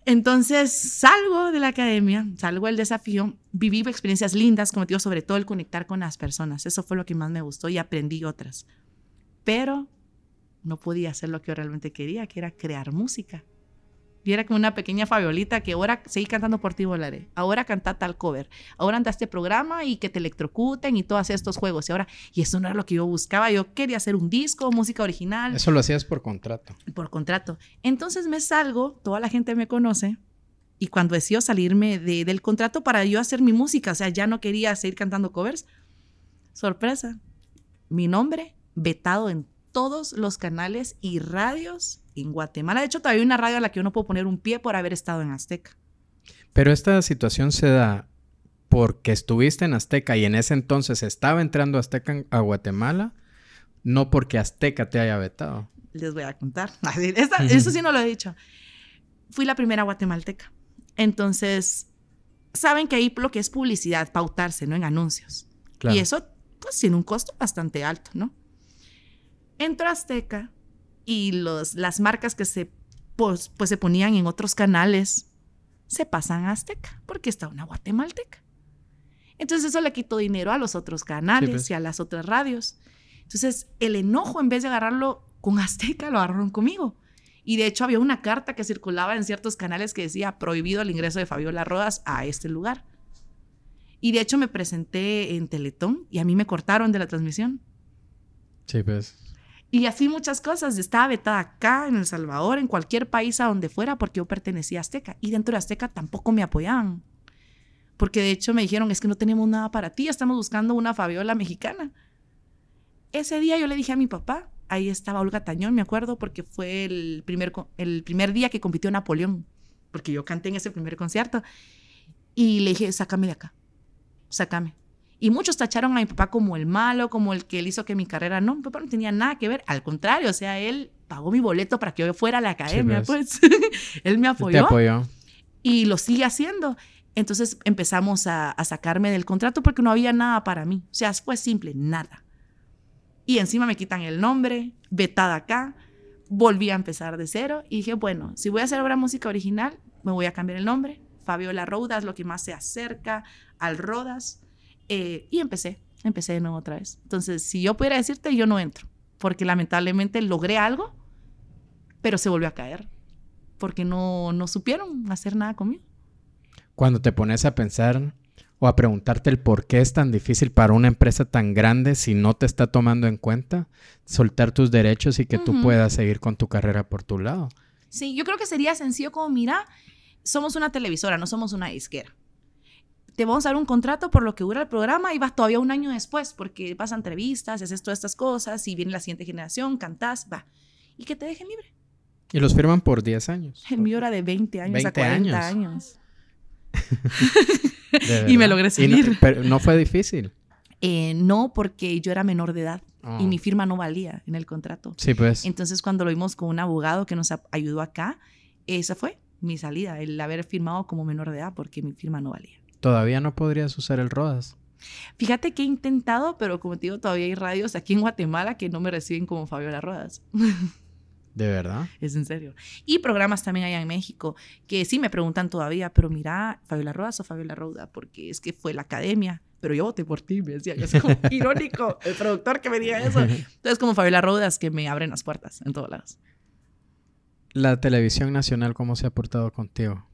Entonces salgo de la academia, salgo del desafío, viví experiencias lindas, como te digo, sobre todo el conectar con las personas. Eso fue lo que más me gustó y aprendí otras. Pero no podía hacer lo que yo realmente quería, que era crear música. Y era como una pequeña Fabiolita que ahora seguí cantando por ti volaré. Ahora canta tal cover. Ahora anda este programa y que te electrocuten y todos estos juegos. Y ahora, y eso no era lo que yo buscaba. Yo quería hacer un disco, música original. Eso lo hacías por contrato. Por contrato. Entonces me salgo, toda la gente me conoce. Y cuando decido salirme de, del contrato para yo hacer mi música, o sea, ya no quería seguir cantando covers. Sorpresa. Mi nombre vetado en todos los canales y radios en Guatemala. De hecho, todavía hay una radio a la que yo no puedo poner un pie por haber estado en Azteca. Pero esta situación se da porque estuviste en Azteca y en ese entonces estaba entrando Azteca a Guatemala, no porque Azteca te haya vetado. Les voy a contar. eso sí no lo he dicho. Fui la primera guatemalteca. Entonces, saben que ahí lo que es publicidad, pautarse, ¿no? En anuncios. Y eso, pues, tiene un costo bastante alto, ¿no? Entro a Azteca y los, las marcas que se, pues, pues, se ponían en otros canales se pasan a Azteca porque está una guatemalteca. Entonces eso le quitó dinero a los otros canales pues. y a las otras radios. Entonces el enojo en vez de agarrarlo con Azteca lo agarraron conmigo. Y de hecho había una carta que circulaba en ciertos canales que decía prohibido el ingreso de Fabiola Rodas a este lugar. Y de hecho me presenté en Teletón y a mí me cortaron de la transmisión. Sí, pues. Y así muchas cosas. Estaba vetada acá, en El Salvador, en cualquier país a donde fuera, porque yo pertenecía a Azteca. Y dentro de Azteca tampoco me apoyaban. Porque de hecho me dijeron, es que no tenemos nada para ti, estamos buscando una Fabiola mexicana. Ese día yo le dije a mi papá, ahí estaba Olga Tañón, me acuerdo, porque fue el primer, el primer día que compitió Napoleón, porque yo canté en ese primer concierto. Y le dije, sácame de acá, sácame. Y muchos tacharon a mi papá como el malo, como el que él hizo que mi carrera no, mi papá no tenía nada que ver, al contrario, o sea, él pagó mi boleto para que yo fuera a la academia, pues. él me apoyó. Te apoyó. Y lo sigue haciendo. Entonces empezamos a, a, sacarme del contrato porque no había nada para mí. O sea, fue simple, nada. Y encima me quitan el nombre, vetada acá. Volví a empezar de cero y dije, bueno, si voy a hacer obra música original, me voy a cambiar el nombre. Fabiola Rodas, lo que más se acerca al Rodas. Eh, y empecé, empecé de nuevo otra vez. Entonces, si yo pudiera decirte, yo no entro, porque lamentablemente logré algo, pero se volvió a caer, porque no, no supieron hacer nada conmigo. Cuando te pones a pensar o a preguntarte el por qué es tan difícil para una empresa tan grande si no te está tomando en cuenta soltar tus derechos y que tú puedas seguir con tu carrera por tu lado. Sí, yo creo que sería sencillo como, mira, somos una televisora, no somos una disquera te vamos a dar un contrato por lo que dura el programa y vas todavía un año después porque vas a entrevistas, haces todas estas cosas y viene la siguiente generación, cantás, va. Y que te dejen libre. Y los firman por 10 años. El mío era de 20 años a 40 años. y me logré seguir. No, pero no fue difícil. Eh, no, porque yo era menor de edad y mi ah. firma no valía en el contrato. Sí, pues. Entonces, cuando lo vimos con un abogado que nos ayudó acá, esa fue mi salida, el haber firmado como menor de edad porque mi firma no valía. Todavía no podrías usar el Rodas. Fíjate que he intentado, pero como te digo, todavía hay radios aquí en Guatemala que no me reciben como Fabiola Rodas. ¿De verdad? Es en serio. Y programas también allá en México que sí me preguntan todavía, pero mira, Fabiola Rodas o Fabiola Roda, porque es que fue la academia, pero yo voté por ti, me decía. Es como irónico el productor que me diga eso. Entonces, como Fabiola Rodas que me abren las puertas en todos lados. La televisión nacional, ¿cómo se ha portado contigo?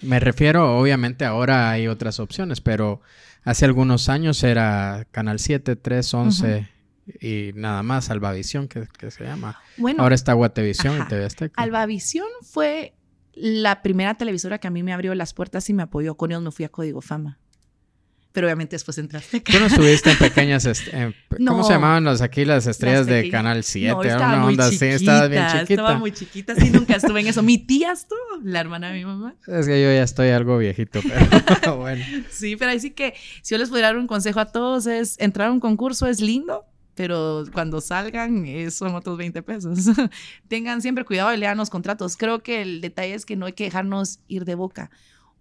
Me refiero, obviamente ahora hay otras opciones, pero hace algunos años era Canal 7, 3, 11 y nada más, Albavisión, que, se llama. Bueno, ahora está Guatevisión y TV Azteca. Albavisión fue la primera televisora que a mí me abrió las puertas y me apoyó. Con ellos me fui a Código Fama pero obviamente después entraste. Tú no estuviste en pequeñas, ¿cómo se llamaban los, aquí las estrellas de Canal 7? No, estaba una onda así, estabas bien chiquita. Estaba muy chiquita, sí, nunca estuve en eso. Mi tía estuvo, la hermana de mi mamá. Es que yo ya estoy algo viejito, pero bueno. Sí, pero ahí sí que si yo les pudiera dar un consejo a todos es, entrar a un concurso es lindo, pero cuando salgan eh, son otros 20 pesos. Tengan siempre cuidado y lean los contratos. Creo que el detalle es que no hay que dejarnos ir de boca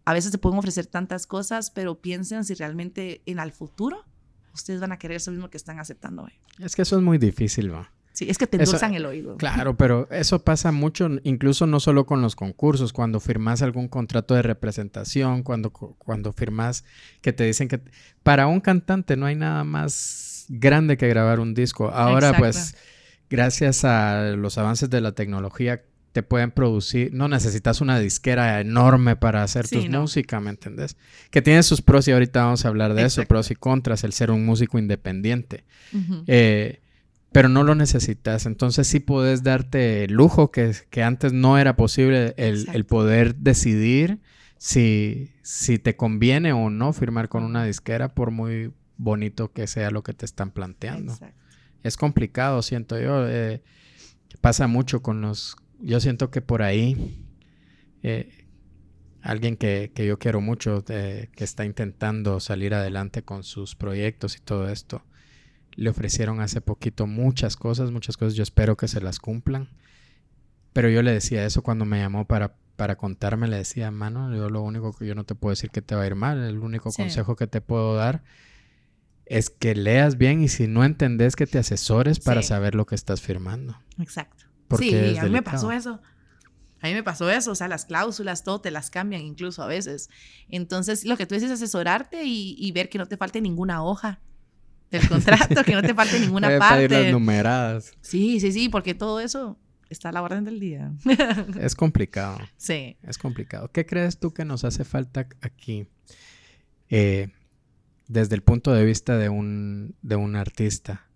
a veces te pueden ofrecer tantas cosas, pero piensen si realmente en el futuro ustedes van a querer eso mismo que están aceptando hoy. Es que eso es muy difícil, ¿va? Sí, es que te endulzan el oído. Claro, pero eso pasa mucho, incluso no solo con los concursos, cuando firmas algún contrato de representación, cuando, cuando firmas que te dicen que para un cantante no hay nada más grande que grabar un disco. Ahora, pues, gracias a los avances de la tecnología, te pueden producir, no necesitas una disquera enorme para hacer tu música, ¿me entendés? Que tiene sus pros y ahorita vamos a hablar de eso, pros y contras, el ser un músico independiente. eh, pero no lo necesitas. Entonces sí puedes darte el lujo que, que antes no era posible el, poder decidir si, si te conviene o no firmar con una disquera por muy bonito que sea lo que te están planteando. Es complicado, siento yo. Eh, pasa mucho con los... Yo siento que por ahí eh, alguien que, que, yo quiero mucho, eh, que está intentando salir adelante con sus proyectos y todo esto, le ofrecieron hace poquito muchas cosas, muchas cosas. Yo espero que se las cumplan. Pero yo le decía eso cuando me llamó para, para contarme. Le decía, mano, yo lo único que yo no te puedo decir que te va a ir mal. El único consejo que te puedo dar es que leas bien y si no entendés que te asesores para saber lo que estás firmando. Exacto. Sí, a mí me pasó eso. A mí me pasó eso, o sea, las cláusulas, todo te las cambian incluso a veces. Entonces, lo que tú dices es asesorarte y, y ver que no te falte ninguna hoja del contrato, que no te falte ninguna parte. las numeradas. Sí, sí, sí, porque todo eso está a la orden del día. es complicado. Sí. Es complicado. ¿Qué crees tú que nos hace falta aquí? Eh, desde el punto de vista de un, de un artista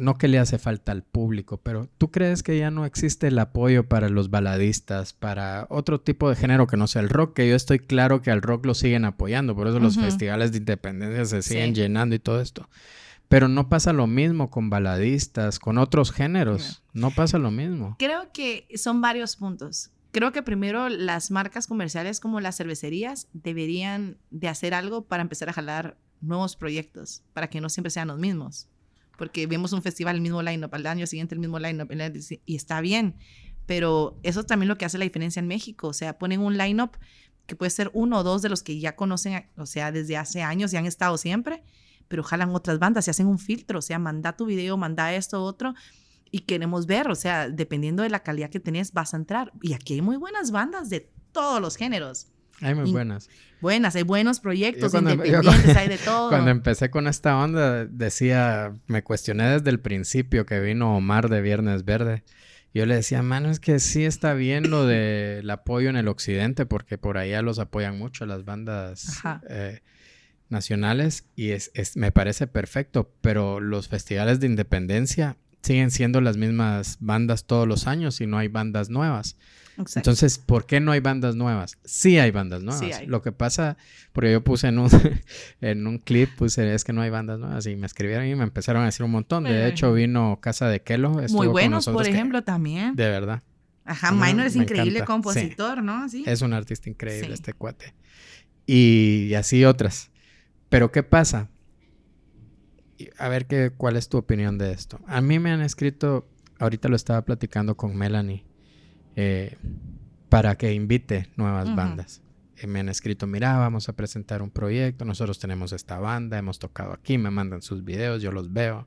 no que le hace falta al público, pero ¿tú crees que ya no existe el apoyo para los baladistas, para otro tipo de género que no sea el rock? Que yo estoy claro que al rock lo siguen apoyando, por eso los festivales de independencia se siguen llenando y todo esto. Pero no pasa lo mismo con baladistas, con otros géneros, no pasa lo mismo. Creo que son varios puntos. Creo que primero las marcas comerciales como las cervecerías deberían de hacer algo para empezar a jalar nuevos proyectos, para que no siempre sean los mismos porque vemos un festival, el mismo line-up, al año siguiente el mismo line-up, y está bien, pero eso también lo que hace la diferencia en México, o sea, ponen un line-up que puede ser uno o dos de los que ya conocen, o sea, desde hace años y han estado siempre, pero jalan otras bandas y hacen un filtro, o sea, manda tu video, manda esto, otro, y queremos ver, o sea, dependiendo de la calidad que tenés, vas a entrar. Y aquí hay muy buenas bandas de todos los géneros. Hay muy buenas. Buenas, hay buenos proyectos independientes, hay de todo. Cuando empecé con esta onda, decía, me cuestioné desde el principio que vino Omar de Viernes Verde. Yo le decía, mano, es que sí está bien lo del apoyo en el occidente, porque por allá los apoyan mucho las bandas eh, nacionales y es, me parece perfecto, pero los festivales de independencia siguen siendo las mismas bandas todos los años y no hay bandas nuevas. Entonces, ¿por qué no hay bandas nuevas? Sí hay bandas nuevas. Lo que pasa, porque yo puse en un, en un clip, puse, es que no hay bandas nuevas y me escribieron y me empezaron a decir un montón. De hecho, vino Casa de Kelo. Muy buenos, por ejemplo, también. De verdad. Ajá, Minor es increíble compositor, ¿no? ¿Sí? Es un artista increíble este cuate. Y, así otras. Pero ¿qué pasa? A ver qué, cuál es tu opinión de esto. A mí me han escrito, ahorita lo estaba platicando con Melanie, eh, para que invite nuevas bandas. Eh, me han escrito, mira, vamos a presentar un proyecto, nosotros tenemos esta banda, hemos tocado aquí, me mandan sus videos, yo los veo,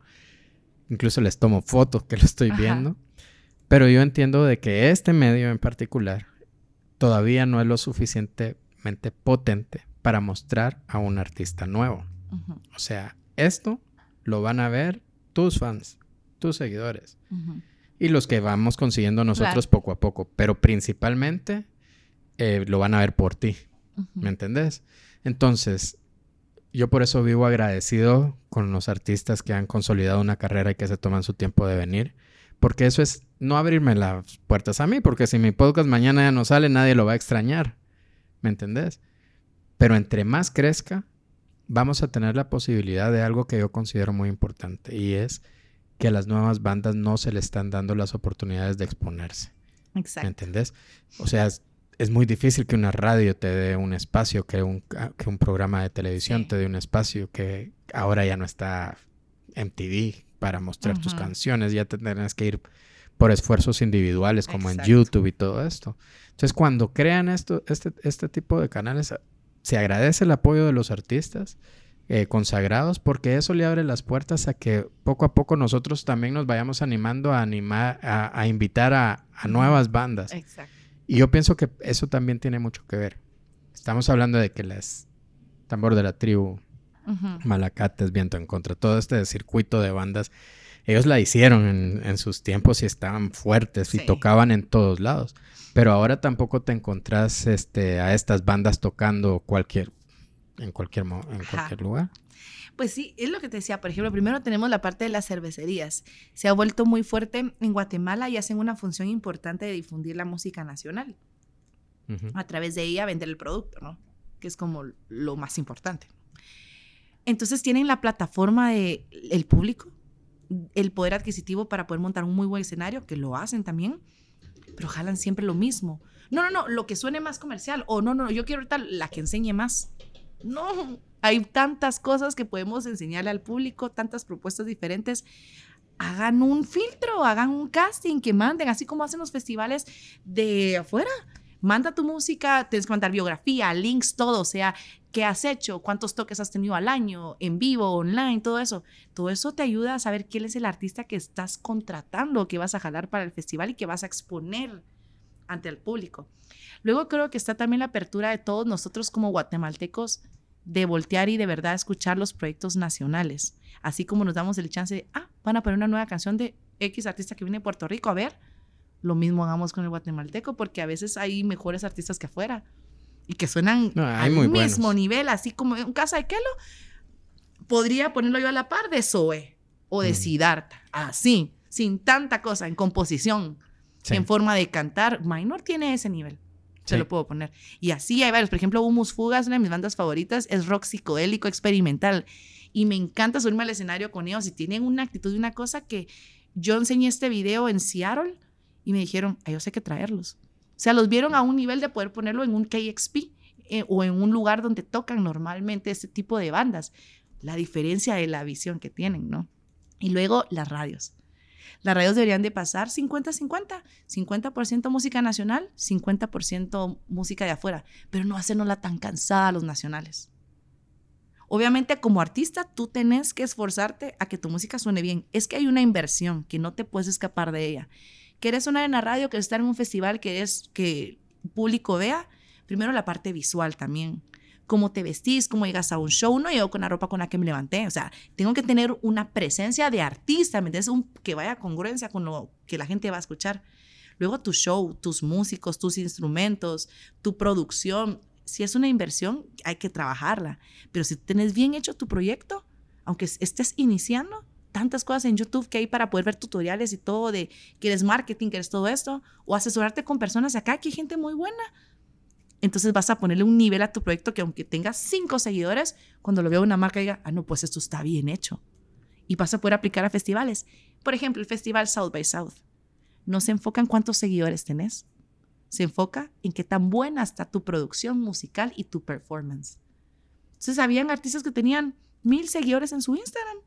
incluso les tomo fotos que lo estoy viendo, pero yo entiendo de que este medio en particular todavía no es lo suficientemente potente para mostrar a un artista nuevo. O sea, esto lo van a ver tus fans, tus seguidores y los que vamos consiguiendo nosotros poco a poco, pero principalmente eh, lo van a ver por ti, ¿me entendés? Entonces, yo por eso vivo agradecido con los artistas que han consolidado una carrera y que se toman su tiempo de venir, porque eso es no abrirme las puertas a mí, porque si mi podcast mañana ya no sale, nadie lo va a extrañar, ¿me entendés? Pero entre más crezca, vamos a tener la posibilidad de algo que yo considero muy importante y es que a las nuevas bandas no se le están dando las oportunidades de exponerse. Exacto. ¿Me entendés? O sea, es, muy difícil que una radio te dé un espacio, que un, que un programa de televisión te dé un espacio, que ahora ya no está MTV para mostrar tus canciones, ya tendrás que ir por esfuerzos individuales como en YouTube y todo esto. Entonces, cuando crean esto, este, este tipo de canales, se agradece el apoyo de los artistas eh, consagrados porque eso le abre las puertas a que poco a poco nosotros también nos vayamos animando a animar, a, invitar a, nuevas bandas. Exacto. Y yo pienso que eso también tiene mucho que ver. Estamos hablando de que las tambor de la tribu, Malacates, Viento en Contra, todo este circuito de bandas, ellos la hicieron en, sus tiempos y estaban fuertes y tocaban en todos lados. Pero ahora tampoco te encontrás este, a estas bandas tocando cualquier, en cualquier, en cualquier lugar. Pues sí, es lo que te decía. Por ejemplo, primero tenemos la parte de las cervecerías. Se ha vuelto muy fuerte en Guatemala y hacen una función importante de difundir la música nacional. A través de ella vender el producto, ¿no? Que es como lo más importante. Entonces tienen la plataforma de el público, el poder adquisitivo para poder montar un muy buen escenario, que lo hacen también, pero jalan siempre lo mismo. No, no, no, lo que suene más comercial. O no, no, yo quiero ahorita la que enseñe más. No, hay tantas cosas que podemos enseñarle al público, tantas propuestas diferentes. Hagan un filtro, hagan un casting, que manden, así como hacen los festivales de afuera. Manda tu música, tienes que mandar biografía, links, todo, o sea, qué has hecho, cuántos toques has tenido al año, en vivo, online, todo eso. Todo eso te ayuda a saber quién es el artista que estás contratando, que vas a jalar para el festival y que vas a exponer ante el público. Luego creo que está también la apertura de todos nosotros como guatemaltecos de voltear y de verdad escuchar los proyectos nacionales. Así como nos damos el chance de, ah, van a poner una nueva canción de X artista que viene de Puerto Rico, a ver, lo mismo hagamos con el guatemalteco, porque a veces hay mejores artistas que afuera y que suenan al mismo nivel, así como en casa de Kelo, podría ponerlo yo a la par de Zoe o de Siddhartha, así, sin tanta cosa, en composición, en forma de cantar. Minor tiene ese nivel se lo puedo poner. Y así hay varios. Por ejemplo, Humus Fugas, una de mis bandas favoritas, es rock psicodélico experimental. Y me encanta subirme al escenario con ellos. Y tienen una actitud y una cosa que yo enseñé este video en Seattle y me dijeron, a ellos hay que traerlos. O sea, los vieron a un nivel de poder ponerlo en un KXP eh, o en un lugar donde tocan normalmente este tipo de bandas. La diferencia de la visión que tienen, ¿no? Y luego las radios. Las radios deberían de pasar 50-50, 50%, música nacional, 50% música de afuera, pero no hacernosla tan cansada a los nacionales. Obviamente como artista tú tenés que esforzarte a que tu música suene bien. Es que hay una inversión que no te puedes escapar de ella. ¿Quieres sonar en la radio? ¿Quieres estar en un festival que es que público vea? Primero la parte visual también cómo te vestís, cómo llegas a un show. No llego con la ropa con la que me levanté. O sea, tengo que tener una presencia de artista, ¿me entiendes? Un, que vaya congruencia con lo que la gente va a escuchar. Luego tu show, tus músicos, tus instrumentos, tu producción. Si es una inversión, hay que trabajarla. Pero si tienes bien hecho tu proyecto, aunque estés iniciando, tantas cosas en YouTube que hay para poder ver tutoriales y todo de que eres marketing, que eres todo esto, o asesorarte con personas acá, que hay gente muy buena entonces vas a ponerle un nivel a tu proyecto que aunque tengas cinco seguidores, cuando lo vea una marca diga, ah, no, pues esto está bien hecho. Y vas a poder aplicar a festivales. Por ejemplo, el festival South by South. No se enfoca en cuántos seguidores tenés. Se enfoca en qué tan buena está tu producción musical y tu performance. Entonces, habían artistas que tenían mil seguidores en su Instagram.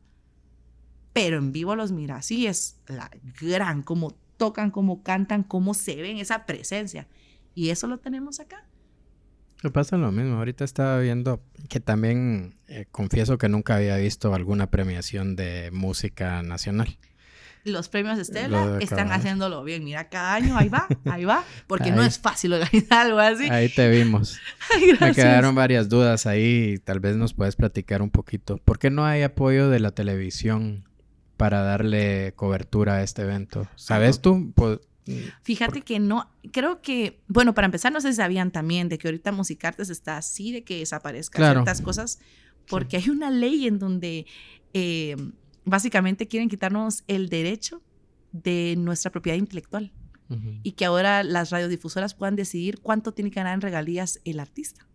Pero en vivo los mira. Así es la gran, cómo tocan, cómo cantan, cómo se ven, esa presencia. Y eso lo tenemos acá. Me pasa lo mismo. Ahorita estaba viendo que también eh, confieso que nunca había visto alguna premiación de música nacional. Los premios Estela están haciéndolo bien. Mira, cada año ahí va, ahí va, porque no es fácil organizar algo así. Ahí te vimos. Me quedaron varias dudas ahí. Tal vez nos puedes platicar un poquito. ¿Por qué no hay apoyo de la televisión para darle cobertura a este evento? ¿Sabes tú? Pues, Fíjate que no, creo que, bueno, para empezar, no sé si sabían también de que ahorita Musicartes está así de que desaparezcan ciertas cosas, porque hay una ley en donde eh, básicamente quieren quitarnos el derecho de nuestra propiedad intelectual y que ahora las radiodifusoras puedan decidir cuánto tiene que ganar en regalías el artista.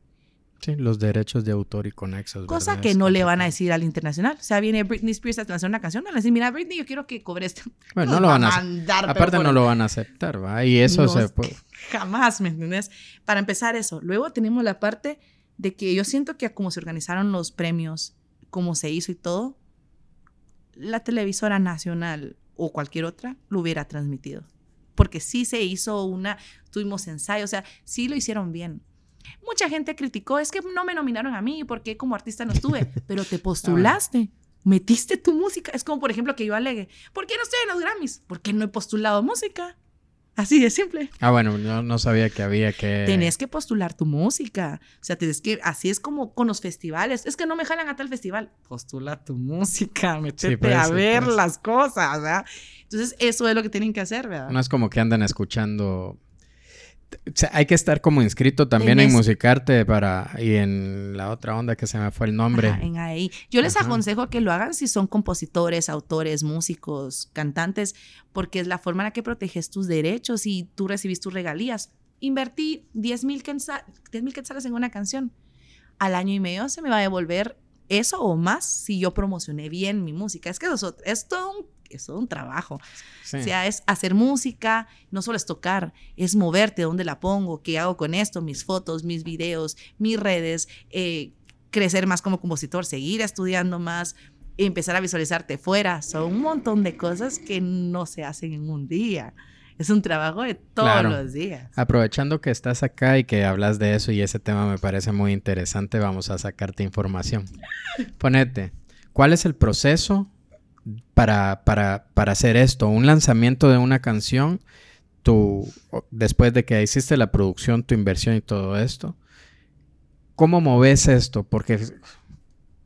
Sí, los derechos de autor y conexos. Cosa que no le van a decir al internacional. O sea, viene Britney Spears a lanzar una canción, van a decir, mira, Britney, yo quiero que cobre esto. Bueno, no, lo van a aceptar. Aparte no lo van a aceptar, ¿va? Y eso se puede... Jamás, ¿me entiendes? Para empezar eso. Luego tenemos la parte de que yo siento que como se organizaron los premios, cómo se hizo y todo, la televisora nacional o cualquier otra lo hubiera transmitido. Porque sí se hizo una, tuvimos ensayo, o sea, sí lo hicieron bien. Mucha gente criticó, es que no me nominaron a mí porque como artista no estuve, pero te postulaste, metiste tu música. Es como, por ejemplo, que yo alegue, ¿por qué no estoy en los Grammys? Porque no he postulado música. Así de simple. Ah, bueno, no, no sabía que había que... Tenés que postular tu música. O sea, tenés que... Así es como con los festivales. Es que no me jalan a tal festival. Postula tu música, métete a ver las cosas, ¿verdad? Entonces, eso es lo que tienen que hacer, ¿verdad? No es como que andan escuchando hay que estar como inscrito también en, Musicarte para y en la otra onda que se me fue el nombre. en ahí. Yo les aconsejo que lo hagan si son compositores, autores, músicos, cantantes, porque es la forma en la que proteges tus derechos y tú recibís tus regalías. Invertí 10 mil quetzales en una canción. Al año y medio se me va a devolver eso o más si yo promocioné bien mi música. Es que eso es todo un es un trabajo. O sea, es hacer música, no solo es tocar, es moverte, dónde la pongo, qué hago con esto, mis fotos, mis videos, mis redes, eh, crecer más como compositor, seguir estudiando más, empezar a visualizarte fuera. Son un montón de cosas que no se hacen en un día. Es un trabajo de todos los días. Aprovechando que estás acá y que hablas de eso y ese tema me parece muy interesante, vamos a sacarte información. Ponete, ¿cuál es el proceso para, para, para hacer esto, un lanzamiento de una canción, tú, después de que hiciste la producción, tu inversión y todo esto, ¿cómo moves esto? Porque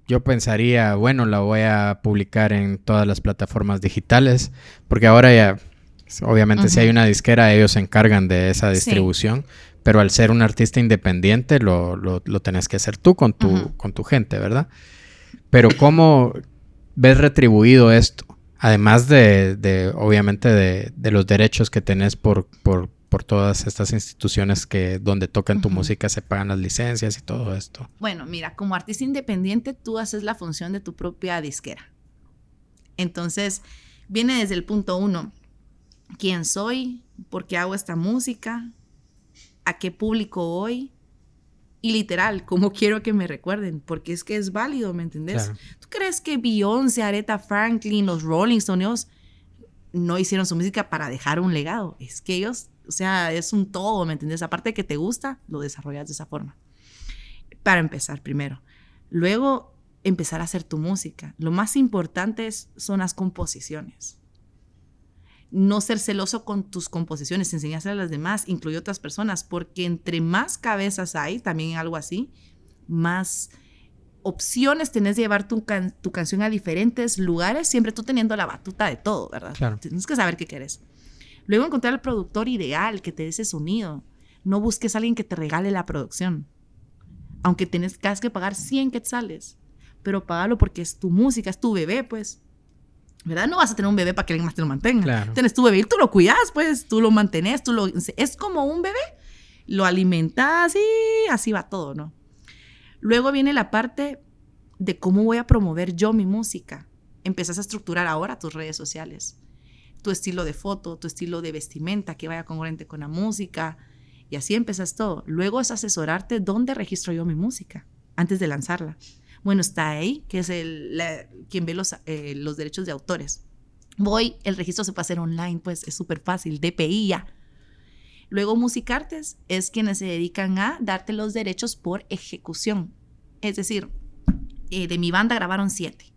yo pensaría, bueno, la voy a publicar en todas las plataformas digitales, porque ahora ya, obviamente si hay una disquera, ellos se encargan de esa distribución, pero al ser un artista independiente, lo, lo, tenés que hacer tú con tu, con tu gente, ¿verdad? Pero ¿cómo, ves retribuido esto? Además de, obviamente, de, los derechos que tenés por, por, todas estas instituciones que donde tocan tu música se pagan las licencias y todo esto. Bueno, mira, como artista independiente tú haces la función de tu propia disquera. Entonces, viene desde el punto uno. ¿Quién soy? ¿Por qué hago esta música? ¿A qué público voy? Y literal, como quiero que me recuerden, porque es que es válido, ¿me entendés? ¿Tú crees que Beyoncé, Aretha Franklin, los Rolling Stones no hicieron su música para dejar un legado? Es que ellos, o sea, es un todo, ¿me entendés? Aparte de que te gusta, lo desarrollas de esa forma. Para empezar, primero. Luego, empezar a hacer tu música. Lo más importante son las composiciones no ser celoso con tus composiciones, enseñarse a las demás, incluye otras personas, porque entre más cabezas hay, también algo así, más opciones tenés de llevar tu, tu canción a diferentes lugares, siempre tú teniendo la batuta de todo, ¿verdad? Tienes que saber qué quieres. Luego encontrar el productor ideal que te dé ese sonido. No busques a alguien que te regale la producción. Aunque tenés que pagar 100 quetzales, pero págalo porque es tu música, es tu bebé, pues. ¿Verdad? No vas a tener un bebé para que alguien más te lo mantenga. Claro. Tienes tu bebé y tú lo cuidas, pues, tú lo mantenés, tú lo... Es como un bebé, lo alimentas y así va todo, ¿no? Luego viene la parte de cómo voy a promover yo mi música. Empiezas a estructurar ahora tus redes sociales, tu estilo de foto, tu estilo de vestimenta, que vaya congruente con la música, y así empiezas todo. Luego es asesorarte dónde registro yo mi música antes de lanzarla. Bueno, está ahí, que es el, quien ve los, eh, los derechos de autores. Voy, el registro se puede hacer online, pues es súper fácil, DPI ya. Luego Musicartes es quienes se dedican a darte los derechos por ejecución. Es decir, eh, de mi banda grabaron siete.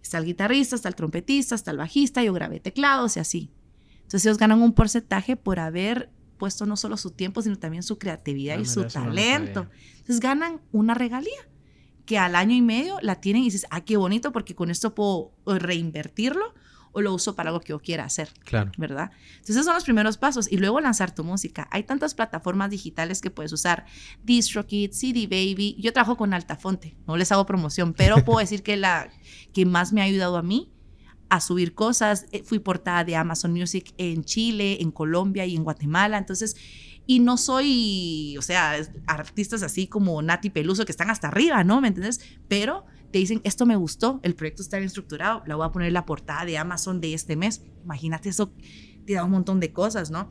Está el guitarrista, está el trompetista, está el bajista, yo grabé teclados y así. Entonces ellos ganan un porcentaje por haber puesto no solo su tiempo, sino también su creatividad ah, y su talento. Entonces ganan una regalía que al año y medio la tienen y dices, ah, qué bonito porque con esto puedo reinvertirlo o lo uso para algo que yo quiera hacer. Claro. ¿Verdad? Entonces, esos son los primeros pasos. Y luego lanzar tu música. Hay tantas plataformas digitales que puedes usar. DistroKid, CD Baby. Yo trabajo con Altafonte. No les hago promoción, pero puedo decir que la que más me ha ayudado a mí a subir cosas. Eh, fui portada de Amazon Music en Chile, en Colombia y en Guatemala. Entonces, y no soy, o sea, artistas así como Nati Peluso que están hasta arriba, ¿no? ¿Me entiendes? Pero te dicen, esto me gustó, el proyecto está bien estructurado, la voy a poner en la portada de Amazon de este mes. Imagínate eso, te da un montón de cosas, ¿no?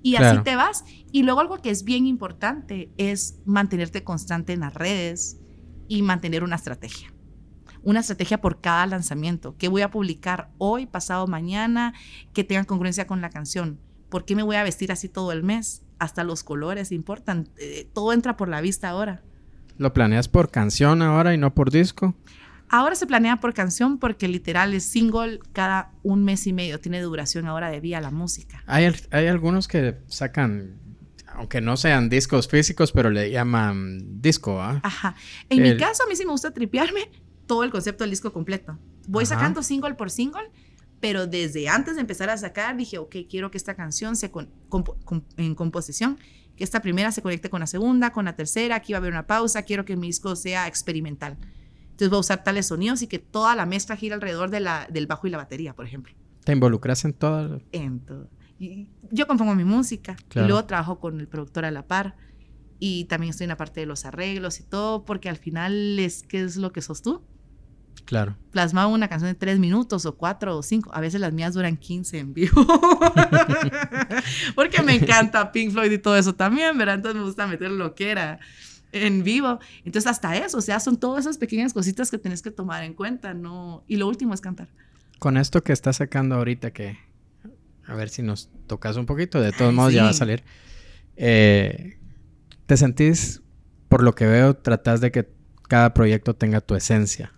Y así te vas. Y luego algo que es bien importante es mantenerte constante en las redes y mantener una estrategia. una estrategia por cada lanzamiento. ¿Qué voy a publicar hoy, pasado mañana? Que tenga congruencia con la canción. ¿Por qué me voy a vestir así todo el mes? Hasta los colores importan. Eh, todo entra por la vista ahora. ¿Lo planeas por canción ahora y no por disco? Ahora se planea por canción porque literal es single cada un mes y medio. Tiene duración ahora de vía la música. Hay, hay algunos que sacan, aunque no sean discos físicos, pero le llaman disco, ¿ah? Ajá. En mi caso, a mí sí me gusta tripearme todo el concepto del disco completo. Voy sacando single por single, pero desde antes de empezar a sacar dije, ok, quiero que esta canción se en composición, que esta primera se conecte con la segunda, con la tercera, aquí va a haber una pausa, quiero que mi disco sea experimental. Entonces voy a usar tales sonidos y que toda la mezcla gira alrededor de la, del bajo y la batería, por ejemplo. ¿Te involucras en todo? En todo. yo compongo mi música y luego trabajo con el productor a la par y también estoy en la parte de los arreglos y todo, porque al final es qué es lo que sos tú. Claro. Plasmaba una canción de tres minutos o cuatro o cinco. A veces las mías duran 15 en vivo. porque me encanta Pink Floyd y todo eso también, ¿verdad? Entonces me gusta meter lo que era en vivo. Entonces, hasta eso, o sea, son todas esas pequeñas cositas que tienes que tomar en cuenta, ¿no? Y lo último es cantar. Con esto que estás sacando ahorita, que a ver si nos tocas un poquito, de todos modos ya va a salir. Eh, ¿Te sentís, por lo que veo, tratás de que cada proyecto tenga tu esencia?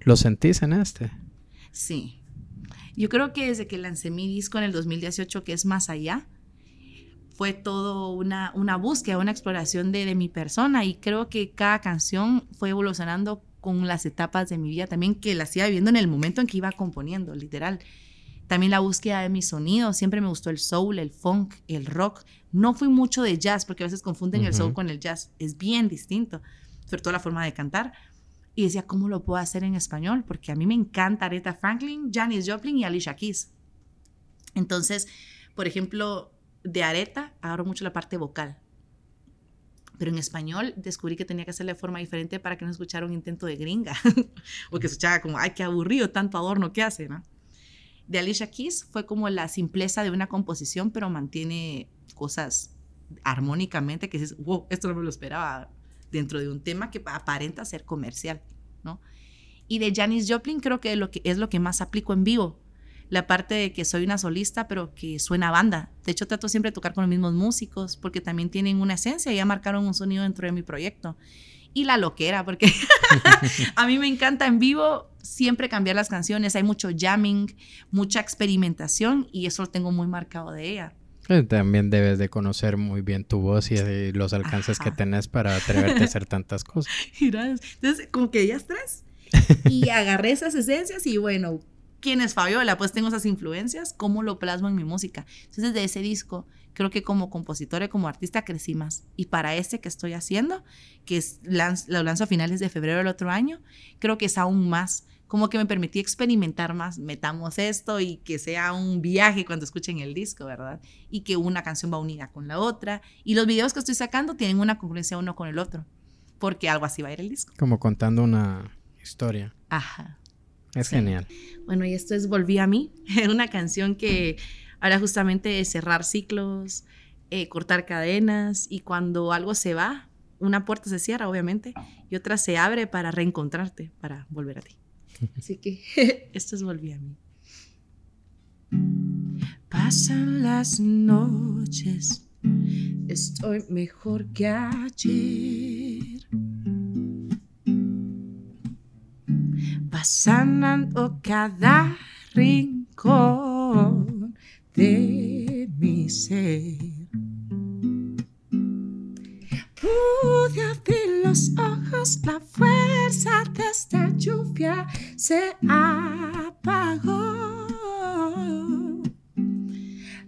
¿Lo sentís en este? Sí. Yo creo que desde que lancé mi disco en el 2018, que es Más Allá, fue todo una, una búsqueda, una exploración de, de mi persona y creo que cada canción fue evolucionando con las etapas de mi vida también que las iba viviendo en el momento en que iba componiendo, literal. También la búsqueda de mi sonido, siempre me gustó el soul, el funk, el rock. No fui mucho de jazz porque a veces confunden el soul con el jazz, es bien distinto, sobre todo la forma de cantar. Y decía, ¿cómo lo puedo hacer en español? Porque a mí me encanta Aretha Franklin, Janis Joplin y Alicia Keys. Entonces, por ejemplo, de areta agarro mucho la parte vocal. Pero en español descubrí que tenía que hacerle de forma diferente para que no escuchara un intento de gringa. o que escuchara como, ay, qué aburrido, tanto adorno que hace, ¿no? De Alicia Keys fue como la simpleza de una composición, pero mantiene cosas armónicamente que dices, wow, esto no me lo esperaba dentro de un tema que aparenta ser comercial, ¿no? Y de Janis Joplin creo que, lo que es lo que más aplico en vivo, la parte de que soy una solista, pero que suena banda. De hecho, trato siempre de tocar con los mismos músicos, porque también tienen una esencia y ya marcaron un sonido dentro de mi proyecto. Y la loquera, porque a mí me encanta en vivo siempre cambiar las canciones. Hay mucho jamming, mucha experimentación y eso lo tengo muy marcado de ella. También debes de conocer muy bien tu voz y los alcances que tenés para atreverte a hacer tantas cosas. Entonces, como que ya estás y agarré esas esencias y bueno, quién es Fabiola, pues tengo esas influencias, cómo lo plasmo en mi música. Entonces, de ese disco, creo que como compositora y como artista crecí más. Y para este que estoy haciendo, que es, lo lanzo a finales de febrero del otro año, creo que es aún más. Como que me permití experimentar más, metamos esto y que sea un viaje cuando escuchen el disco, ¿verdad? Y que una canción va unida con la otra. Y los videos que estoy sacando tienen una concurrencia uno con el otro, porque algo así va a ir el disco. Como contando una historia. Ajá. Es genial. Bueno, y esto es Volví a mí, una canción que habla justamente de cerrar ciclos, eh, cortar cadenas y cuando algo se va, una puerta se cierra, obviamente, y otra se abre para reencontrarte, para volver a ti. Así que esto es Volví a mí. Pasan las noches, estoy mejor que ayer sanando cada rincón de mi ser. Pude abrir los ojos, la fuerza de esta lluvia se apagó.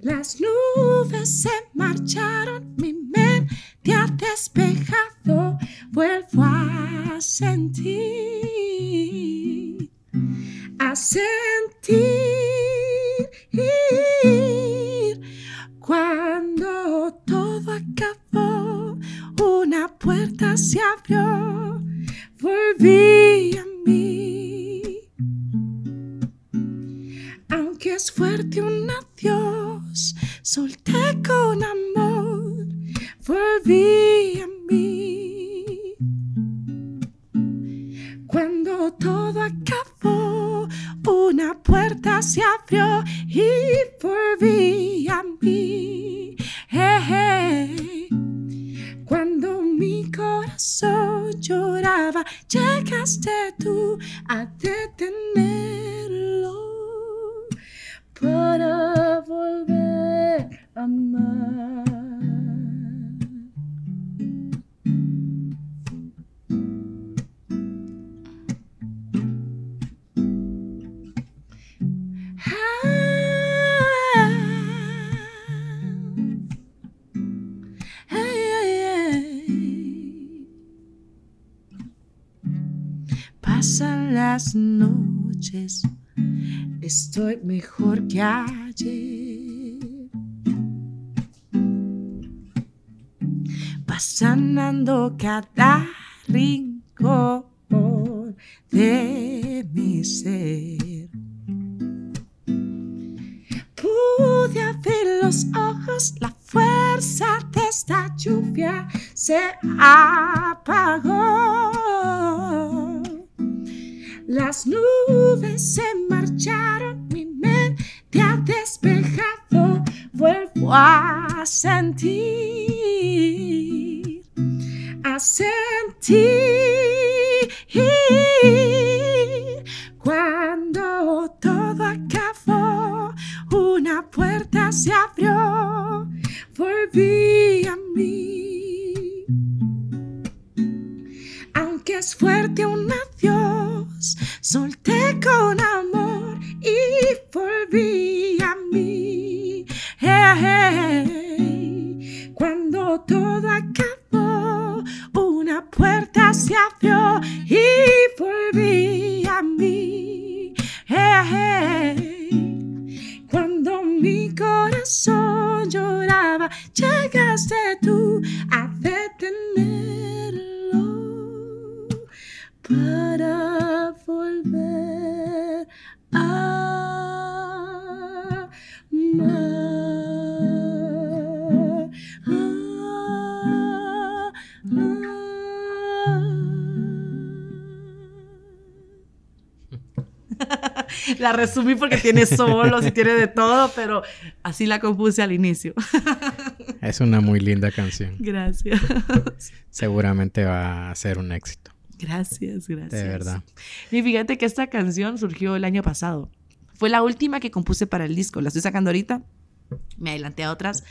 Las nubes se marcharon, mi mente ha despejado, vuelvo a sentir, a sentir cuando todo acabó, una puerta se abrió, volví a mí. Aunque es fuerte un adiós, solté con amor, volví a mí. Cuando todo acabó, una puerta se abrió y volví a mí. Cuando mi corazón lloraba, llegaste tú a detenerlo para volver a amar. Pasan las noches, estoy mejor que ayer. Pasanando cada rincón de mi ser. Pude abrir los ojos, la fuerza de esta lluvia se apagó. Las nubes se marcharon, mi mente ha despejado, vuelvo a sentir, a sentir. Cuando todo acabó, una puerta se abrió, volví resumí porque tiene solos y tiene de todo, pero así la compuse al inicio. Es una muy linda canción. Gracias. Seguramente va a ser un éxito. Gracias, gracias. De verdad. Y fíjate que esta canción surgió el año pasado. Fue la última que compuse para el disco. La estoy sacando ahorita. Me adelanté a otras,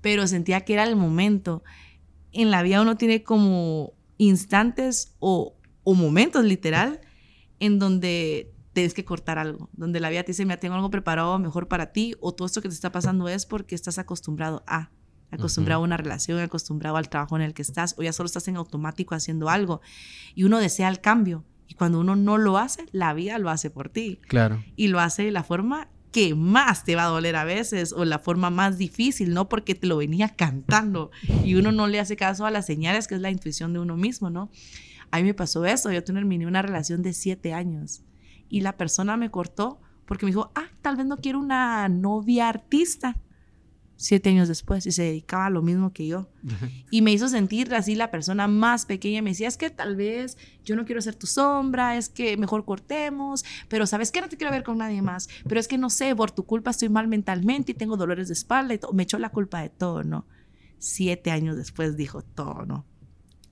pero sentía que era el momento. En la vida uno tiene como instantes o, o momentos literal en donde tienes que cortar algo, donde la vida te dice, mira, tengo algo preparado mejor para ti, o todo esto que te está pasando es porque estás acostumbrado a, acostumbrado a una relación, acostumbrado al trabajo en el que estás, o ya solo estás en automático haciendo algo, y uno desea el cambio, y cuando uno no lo hace, la vida lo hace por ti. Claro. Y lo hace de la forma que más te va a doler a veces, o la forma más difícil, no porque te lo venía cantando, y uno no le hace caso a las señales, que es la intuición de uno mismo, ¿no? A mí me pasó eso, yo terminé una relación de siete años y la persona me cortó porque me dijo, ah, tal vez no quiero una novia artista. Siete años después y se dedicaba a lo mismo que yo. Y me hizo sentir así la persona más pequeña. Me decía, es que tal vez yo no quiero ser tu sombra, es que mejor cortemos, pero sabes que no te quiero ver con nadie más. Pero es que no sé, por tu culpa estoy mal mentalmente y tengo dolores de espalda y todo. Me echó la culpa de todo, ¿no? Siete años después dijo todo, ¿no?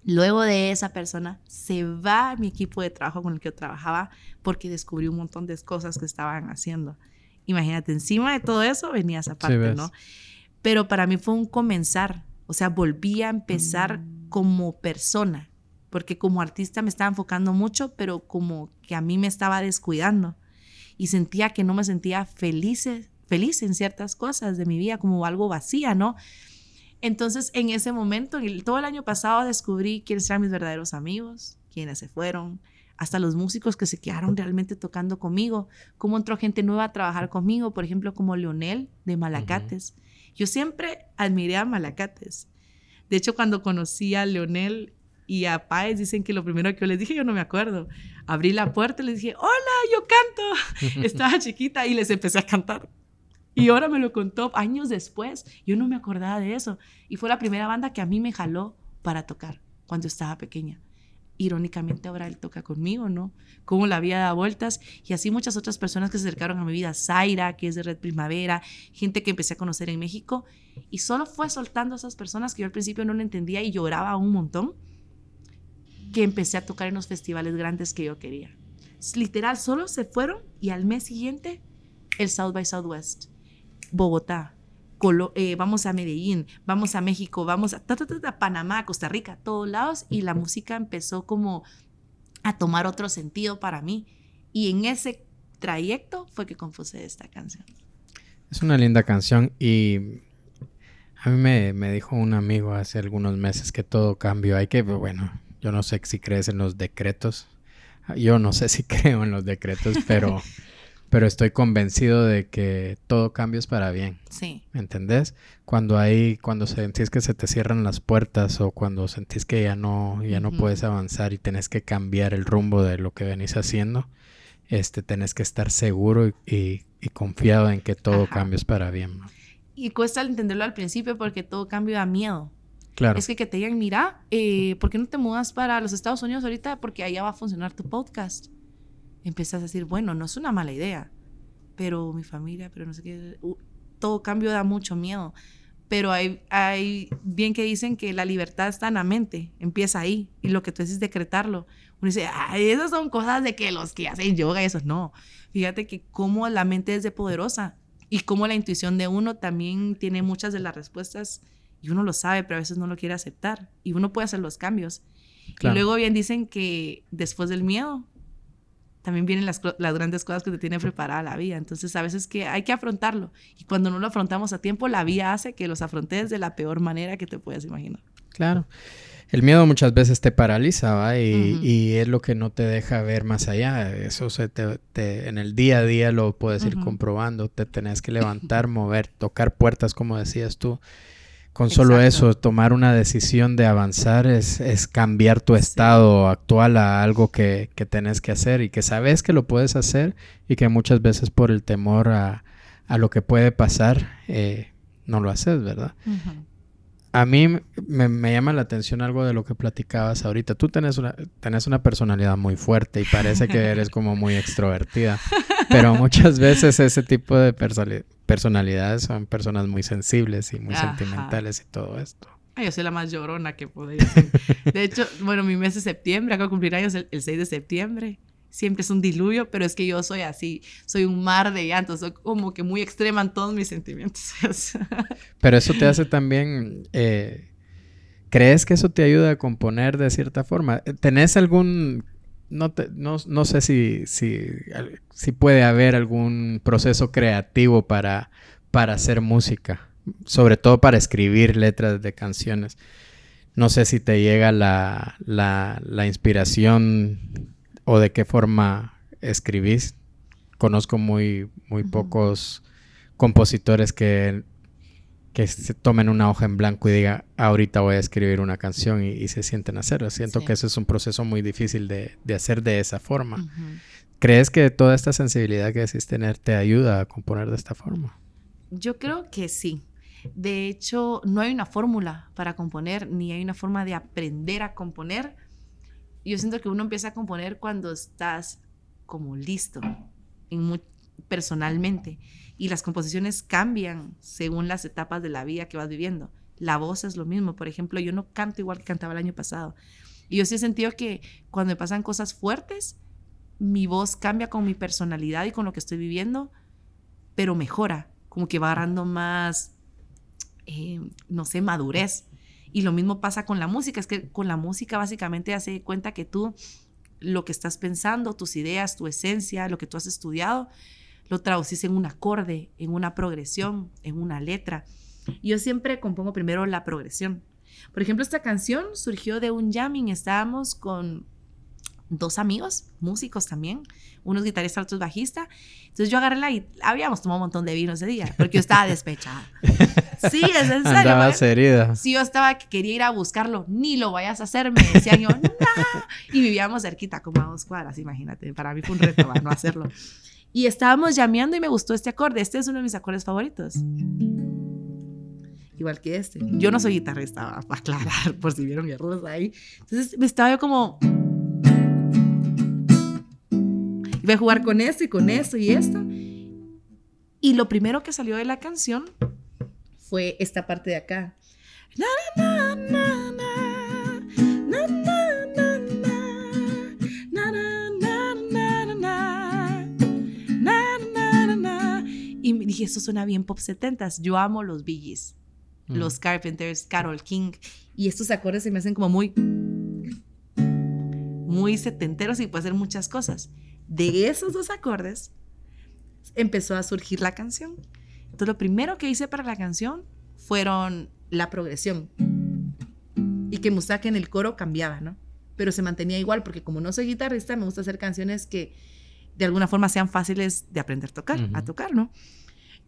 Luego de esa persona se va a mi equipo de trabajo con el que yo trabajaba porque descubrí un montón de cosas que estaban haciendo. Imagínate, encima de todo eso venía esa parte, ¿no? Pero para mí fue un comenzar, o sea, volví a empezar como persona, porque como artista me estaba enfocando mucho, pero como que a mí me estaba descuidando y sentía que no me sentía feliz, feliz en ciertas cosas de mi vida, como algo vacía, ¿no? Entonces, en ese momento, todo el año pasado descubrí quiénes eran mis verdaderos amigos, quiénes se fueron, hasta los músicos que se quedaron realmente tocando conmigo, cómo entró gente nueva a trabajar conmigo, por ejemplo, como Leonel de Malacates. Yo siempre admiré a Malacates. De hecho, cuando conocí a Leonel y a Páez, dicen que lo primero que yo les dije, yo no me acuerdo. Abrí la puerta y les dije, hola, yo canto. Estaba chiquita y les empecé a cantar. Y ahora me lo contó años después. Yo no me acordaba de eso. Y fue la primera banda que a mí me jaló para tocar cuando estaba pequeña. irónicamente ahora él toca conmigo, ¿no? Cómo la vida da vueltas y así muchas otras personas que se acercaron a mi vida, Zaira, que es de Red Primavera, gente que empecé a conocer en México y solo fue soltando a esas personas que yo al principio no lo entendía y lloraba un montón, que empecé a tocar en los festivales grandes que yo quería. Literal, solo se fueron y al mes siguiente el South by Southwest, Bogotá, eh, vamos a Medellín, vamos a México, vamos a Panamá, Costa Rica, todos lados, y la música empezó como a tomar otro sentido para mí. Y en ese trayecto fue que compuse esta canción. Es una linda canción y a mí me, me dijo un amigo hace algunos meses que todo cambio, hay que, bueno, yo no sé si crees en los decretos, yo no sé si creo en los decretos, pero... pero estoy convencido de que todo cambio es para bien. Sí. ¿Me entendés? Cuando hay, cuando sentís que se te cierran las puertas o cuando sentís que ya no, ya no puedes avanzar y tenés que cambiar el rumbo de lo que venís haciendo, este, tenés que estar seguro y, confiado en que todo cambio es para bien. Y cuesta entenderlo al principio porque todo cambio da miedo. Claro. Es que, que te digan, mira, eh, ¿por qué no te mudas para los Estados Unidos ahorita? Porque allá va a funcionar tu podcast empiezas a decir, bueno, no es una mala idea, pero mi familia, pero no sé qué, todo cambio da mucho miedo. Pero hay, hay bien que dicen que la libertad está en la mente, empieza ahí, y lo que tú dices decretarlo. Uno dice, Ay, esas son cosas de que los que hacen yoga y eso, no. Fíjate que cómo la mente es de poderosa y cómo la intuición de uno también tiene muchas de las respuestas y uno lo sabe, pero a veces no lo quiere aceptar y uno puede hacer los cambios. Y luego bien dicen que después del miedo también vienen las, las, grandes cosas que te tiene preparada la vida. Entonces, a veces que hay que afrontarlo. Y cuando no lo afrontamos a tiempo, la vida hace que los afrontes de la peor manera que te puedas imaginar. Claro. El miedo muchas veces te paraliza, ¿va? Y, y es lo que no te deja ver más allá. Eso se te, en el día a día lo puedes ir comprobando. Te tenés que levantar, mover, tocar puertas, como decías tú. Con solo eso, tomar una decisión de avanzar es, cambiar tu estado actual a algo que, que, tenés que hacer y que sabes que lo puedes hacer y que muchas veces por el temor a, lo que puede pasar eh, no lo haces, ¿verdad? A mí me, llama la atención algo de lo que platicabas ahorita. Tú tenés una, tenés una personalidad muy fuerte y parece que eres como muy extrovertida, pero muchas veces ese tipo de personalidades son personas muy sensibles y muy sentimentales y todo esto. Ay, yo soy la más llorona que podría ser. De hecho, bueno, mi mes de septiembre, acabo de cumplir años el, el 6 de septiembre siempre es un diluvio, pero es que yo soy así, soy un mar de llantos, soy como que muy extrema en todos mis sentimientos. pero eso te hace también, eh, ¿crees que eso te ayuda a componer de cierta forma? ¿Tenés algún, no, no, sé si, si, si, puede haber algún proceso creativo para, para hacer música, sobre todo para escribir letras de canciones? No sé si te llega la, la, la inspiración o de qué forma escribís. Conozco muy, muy pocos compositores que, que se tomen una hoja en blanco y digan, ahorita voy a escribir una canción y, se sienten a hacerlo. Siento que ese es un proceso muy difícil de, hacer de esa forma. ¿Crees que toda esta sensibilidad que decís tener te ayuda a componer de esta forma? Yo creo que sí. De hecho, no hay una fórmula para componer, ni hay una forma de aprender a componer yo siento que uno empieza a componer cuando estás como listo, personalmente. Y las composiciones cambian según las etapas de la vida que vas viviendo. La voz es lo mismo. Por ejemplo, yo no canto igual que cantaba el año pasado. Y yo sí he sentido que cuando me pasan cosas fuertes, mi voz cambia con mi personalidad y con lo que estoy viviendo, pero mejora, como que va agarrando más, eh, no sé, madurez. Y lo mismo pasa con la música, es que con la música básicamente hace cuenta que tú lo que estás pensando, tus ideas, tu esencia, lo que tú has estudiado, lo traducís en un acorde, en una progresión, en una letra. Yo siempre compongo primero la progresión. Por ejemplo, esta canción surgió de un jamming, estábamos con dos amigos, músicos también, unos guitarristas, otros bajistas. Entonces yo agarré la habíamos tomado un montón de vino ese día, porque yo estaba despechada. Sí, es en serio. Andabas herida. Sí, yo estaba que quería ir a buscarlo. Ni lo vayas a hacer, me decían yo, no. Y vivíamos cerquita, como a dos cuadras, imagínate. Para mí fue un reto no hacerlo. Y estábamos llameando y me gustó este acorde. Este es uno de mis acordes favoritos. Igual que este. Yo no soy guitarrista, para aclarar, por si vieron mi errores ahí. Entonces me estaba yo como voy a jugar con esto y con esto y esto. Y lo primero que salió de la canción fue esta parte de acá. Y me dije, esto suena bien pop 70s. Yo amo los Bee los Carpenters, Carol King. Y estos acordes se me hacen como muy muy setenteros y puede hacer muchas cosas. De esos dos acordes empezó a surgir la canción. Entonces lo primero que hice para la canción fueron la progresión y que que en el coro cambiaba, ¿no? Pero se mantenía igual porque como no soy guitarrista me gusta hacer canciones que de alguna forma sean fáciles de aprender a tocar, a tocar, ¿no?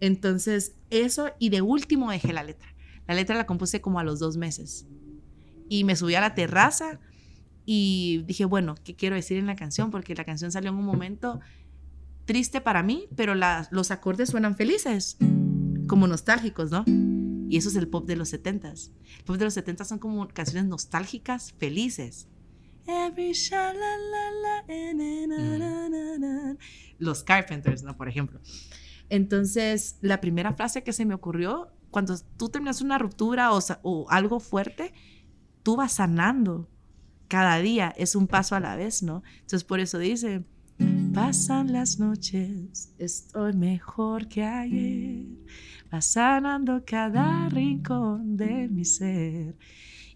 Entonces eso y de último dejé la letra. La letra la compuse como a los dos meses y me subí a la terraza y dije, bueno, ¿qué quiero decir en la canción? Porque la canción salió en un momento triste para mí, pero los acordes suenan felices, como nostálgicos, ¿no? Y eso es el pop de los 70s. El pop de los 70s son como canciones nostálgicas, felices. Los Carpenters, ¿no? Por ejemplo. Entonces, la primera frase que se me ocurrió, cuando tú terminas una ruptura o, o algo fuerte, tú vas sanando cada día es un paso a la vez, ¿no? Entonces por eso dice, pasan las noches, estoy mejor que ayer, va sanando cada rincón de mi ser.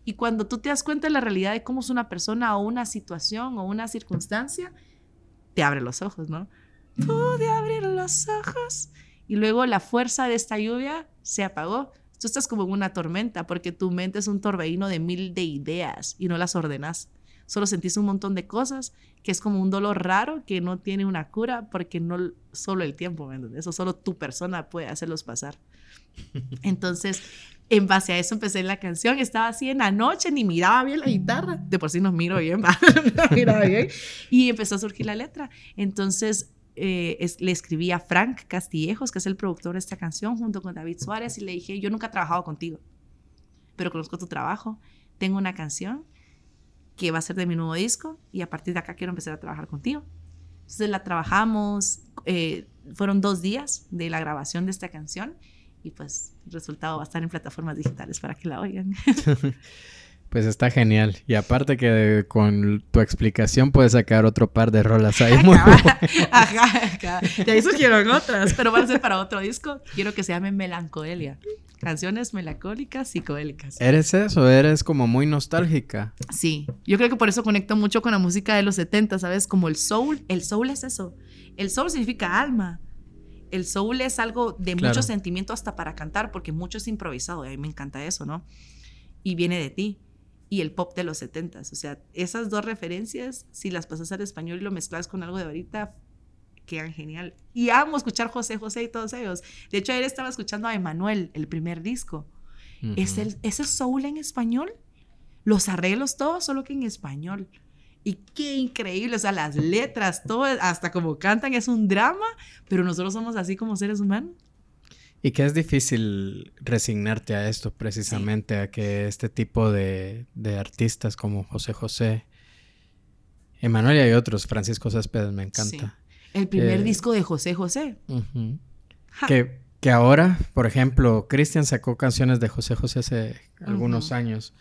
Y cuando tú te das cuenta de la realidad de cómo es una persona o una situación o una circunstancia, te abre los ojos, ¿no? Pude abrir los ojos y luego la fuerza de esta lluvia se apagó Tú estás como en una tormenta porque tu mente es un torbellino de mil de ideas y no las ordenas. Solo sentís un montón de cosas que es como un dolor raro que no tiene una cura porque no solo el tiempo, ¿me entiendes? Eso solo tu persona puede hacerlos pasar. Entonces, en base a eso empecé la canción. Estaba así en la noche, ni miraba bien la guitarra. De por sí no miro bien, no miraba bien. Y empezó a surgir la letra. Entonces, eh, le escribí a Frank Castillejos, que es el productor de esta canción, junto con David Suárez, y le dije, yo nunca he trabajado contigo, pero conozco tu trabajo, tengo una canción que va a ser de mi nuevo disco y a partir de acá quiero empezar a trabajar contigo. Entonces la trabajamos, eh, fueron dos días de la grabación de esta canción y pues el resultado va a estar en plataformas digitales para que la oigan. Pues está genial. Y aparte que con tu explicación puedes sacar otro par de rolas ahí. ajá, De ahí surgieron otras, pero van a ser para otro disco. Quiero que se llame Melancolia. Canciones melancólicas, psicodélicas. ¿Eres eso? ¿Eres como muy nostálgica? Sí. Yo creo que por eso conecto mucho con la música de los 70, ¿sabes? Como el soul. El soul es eso. El soul significa alma. El soul es algo de mucho sentimiento hasta para cantar, porque mucho es improvisado. Y a mí me encanta eso, ¿no? Y viene de ti y el pop de los 70 O sea, esas dos referencias, si las pasas al español y lo mezclas con algo de ahorita, quedan genial. Y amo escuchar José José y todos ellos. De hecho, ayer estaba escuchando a Emanuel, el primer disco. ¿Es el, ¿Ese soul en español? Los arreglos todos, solo que en español. Y qué increíble, o sea, las letras, todo, hasta como cantan es un drama, pero nosotros somos así como seres humanos. Y que es difícil resignarte a esto precisamente, a que este tipo de, artistas como José José, Emanuel y hay otros, Francisco Céspedes me encanta. El primer eh, disco de José José. que, que, ahora, por ejemplo, Cristian sacó canciones de José José hace algunos años.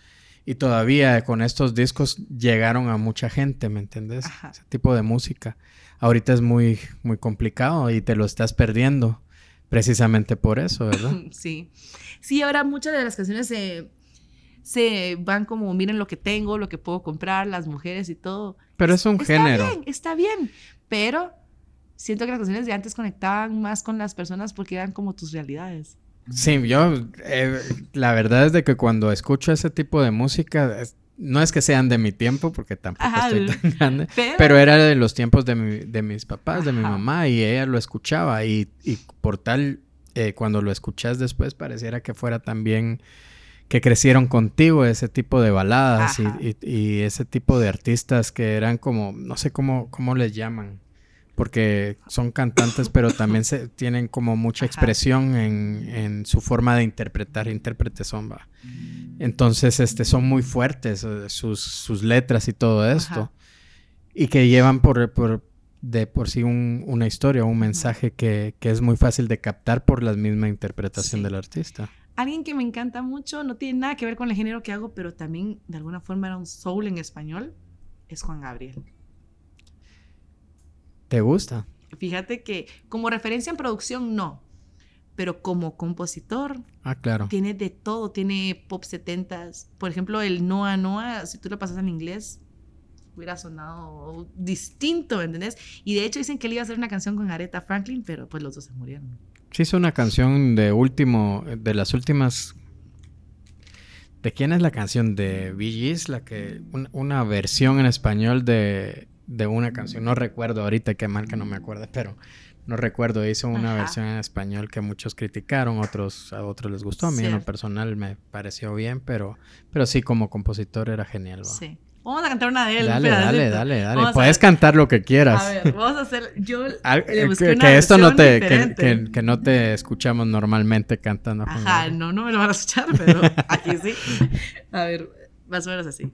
Y todavía con estos discos llegaron a mucha gente, ¿me entendés? Ese tipo de música. Ahorita es muy, muy complicado y te lo estás perdiendo. Precisamente por eso, ¿verdad? sí. Sí, ahora muchas de las canciones se, se van como, miren lo que tengo, lo que puedo comprar, las mujeres y todo. Pero es un género. Está bien, está bien. Pero siento que las canciones de antes conectaban más con las personas porque eran como tus realidades. Sí, yo, eh, la verdad es de que cuando escucho ese tipo de música, no es que sean de mi tiempo, porque tampoco estoy tan grande, pero... era de los tiempos de, mis papás, de mi mamá, y ella lo escuchaba, y, por tal, eh, cuando lo escuchas después, pareciera que fuera también que crecieron contigo ese tipo de baladas y, ese tipo de artistas que eran como, no sé cómo, cómo les llaman, porque son cantantes, pero también se, tienen como mucha expresión en, en, su forma de interpretar, intérpretes son, va. Entonces, este, son muy fuertes eh, sus, sus letras y todo esto. Y que llevan por, por, de por sí una historia un mensaje que, es muy fácil de captar por la misma interpretación del artista. Alguien que me encanta mucho, no tiene nada que ver con el género que hago, pero también de alguna forma era un soul en español, es Juan Gabriel. ¿Te gusta? Fíjate que como referencia en producción no, pero como compositor ah, claro. tiene de todo, tiene pop 70s. Por ejemplo, el Noa Noa, si tú lo pasas en inglés, hubiera sonado distinto, ¿entendés? Y de hecho dicen que él iba a hacer una canción con Aretha Franklin, pero pues los dos se murieron. Sí, hizo una canción de último, de las últimas... ¿De quién es la canción? De Bee la que... una versión en español de, de una canción. No recuerdo ahorita, qué mal que no me acuerdo, pero no recuerdo. Hizo una versión en español que muchos criticaron, otros a otros les gustó. A mí en lo personal me pareció bien, pero, pero sí, como compositor era genial. Sí. Vamos a cantar una de él. Dale, dale, dale, dale. Puedes cantar lo que quieras. A ver, vamos a hacer. Yo que, esto no te, que, que, no te escuchamos normalmente cantando. Ajá, no, no me lo van a escuchar, pero aquí sí. A ver, más o menos así.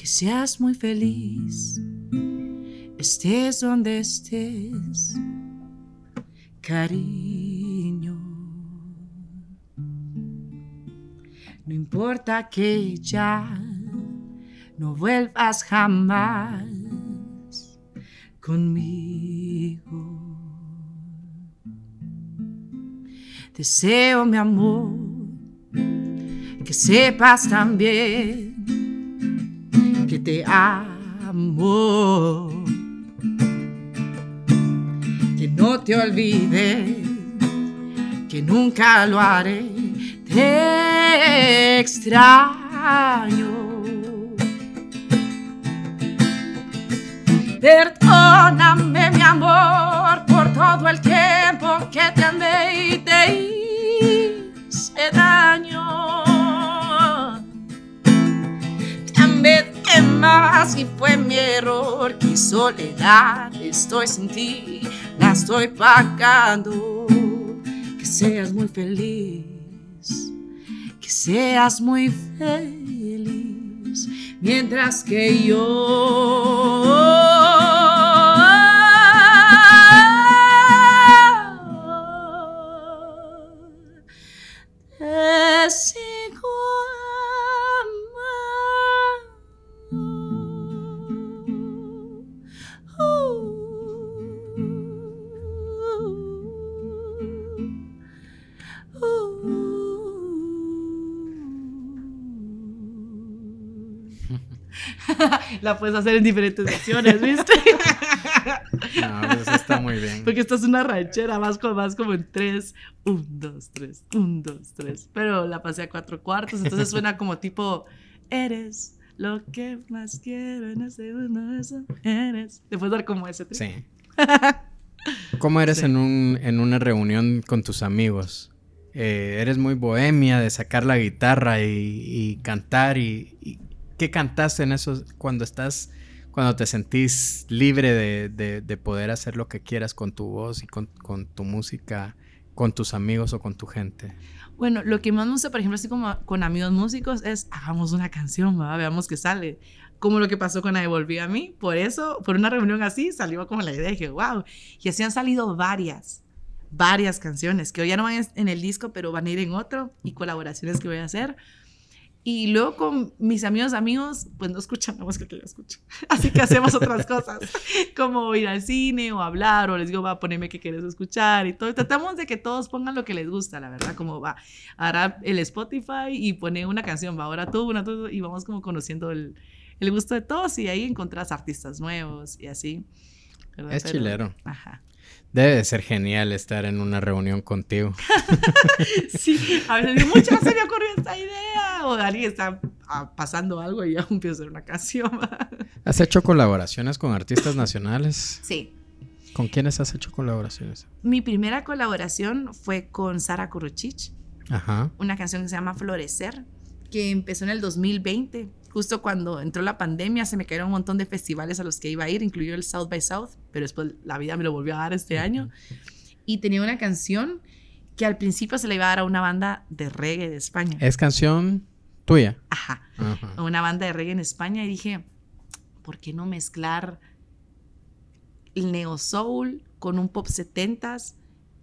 Que seas muy feliz estés donde estés, cariño. No importa que ya no vuelvas jamás conmigo. Deseo, mi amor, que sepas también te amo no te olvides que nunca lo haré. Te extraño. Perdóname, mi amor, por todo el tiempo que te amé y te hice daño. Más y fue mi error. Qué soledad estoy sin ti la estoy pagando. Que seas muy feliz, que seas muy feliz, mientras que yo la puedes hacer en diferentes versiones, ¿viste? No, pues eso está muy bien. Porque esta es una ranchera, más como, más como en tres, un, dos, tres, un, dos, tres. Pero la pasé a cuatro cuartos, entonces suena como tipo, eres lo que más quiero en ese mundo, eso eres. Te puedes dar como ese. Sí. ¿Cómo eres en, un, en una reunión con tus amigos? Eh, eres muy bohemia de sacar la guitarra y, cantar y, ¿Qué cantaste en esos cuando estás, cuando te sentís libre de, poder hacer lo que quieras con tu voz y con, tu música, con tus amigos o con tu gente? Bueno, lo que más me gusta, por ejemplo, así como con amigos músicos, es hagamos una canción, veamos qué sale. Como lo que pasó con Devolví a mí. Por eso, por una reunión así, salió como la idea. Dije, wow. Y así han salido varias, varias canciones que hoy ya no van en el disco, pero van a ir en otro y colaboraciones que voy a hacer. Y luego con mis amigos amigos, pues no escuchan la música que yo escucho. Así que hacemos otras cosas, como ir al cine o hablar, o les digo, va, a ponerme que quieres escuchar y todo. Tratamos de que todos pongan lo que les gusta, la verdad, como va, ahora el Spotify y pone una canción, va, ahora tú, una tú, y vamos como conociendo el, el gusto de todos y ahí encontrás artistas nuevos y así. Es chilero. Ajá. Debe de ser genial estar en una reunión contigo. sí, a veces mucho se me ocurrió esta idea. O alguien está ah, pasando algo y ya empiezo a hacer una canción. ¿Has hecho colaboraciones con artistas nacionales? Sí. ¿Con quiénes has hecho colaboraciones? Mi primera colaboración fue con Sara Kuruchich. Ajá. Una canción que se llama Florecer, que empezó en el 2020 justo cuando entró la pandemia se me cayeron un montón de festivales a los que iba a ir, incluido el South by South, pero después la vida me lo volvió a dar este año. Y tenía una canción que al principio se le iba a dar a una banda de reggae de España. ¿Es canción tuya? Ajá. Ajá. A una banda de reggae en España y dije, ¿por qué no mezclar el neo soul con un pop 70s,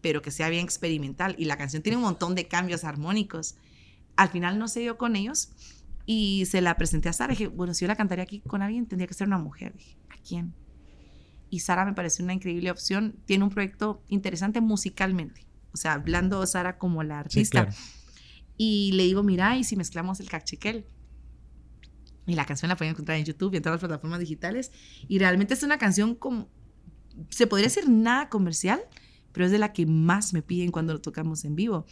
pero que sea bien experimental? Y la canción tiene un montón de cambios armónicos. Al final no se dio con ellos y se la presenté a Sara. Dije, bueno, si yo la cantaría aquí con alguien, tendría que ser una mujer. Dije, ¿a quién? Y Sara me pareció una increíble opción. Tiene un proyecto interesante musicalmente. O sea, hablando Sara como la Sí, artista. claro. Y le digo, mira, ¿y si mezclamos el cachiquel? Y la canción la pueden encontrar en YouTube y en todas las plataformas digitales. Y realmente es una canción como, se podría decir nada comercial, pero es de la que más me piden cuando lo tocamos en vivo.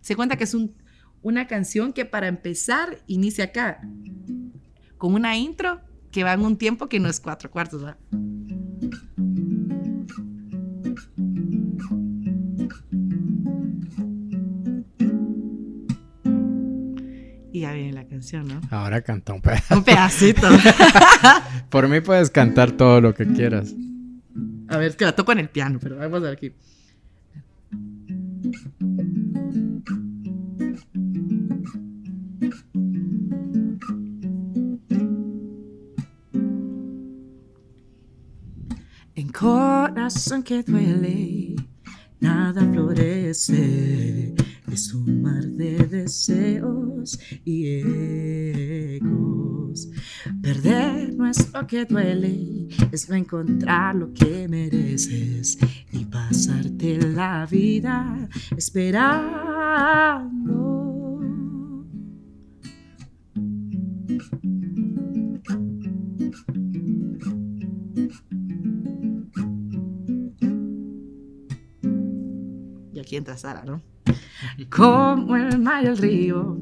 Se cuenta que es un, una canción que para empezar inicia acá, con una intro que va en un tiempo que no es cuatro cuartos, ¿va? Y ya viene la canción, ¿no? Ahora canta un pedazo. Un pedacito. Por mí puedes cantar todo lo que quieras. A ver, es que la toco en el piano, pero vamos a ver aquí. Corazón que duele, nada florece. Es un mar de deseos y ecos. Perder no es lo que duele, es no encontrar lo que mereces y pasarte la vida esperando. Como el mar y el río,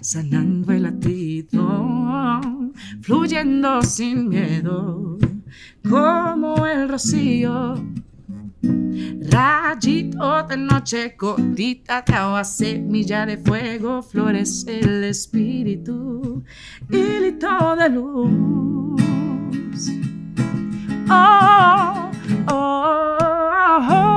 sanando el latido, fluyendo sin miedo, como el rocío. Rayito de noche, gotita de agua, semilla de fuego, florece el espíritu, hilito de luz. Oh, oh, oh, oh,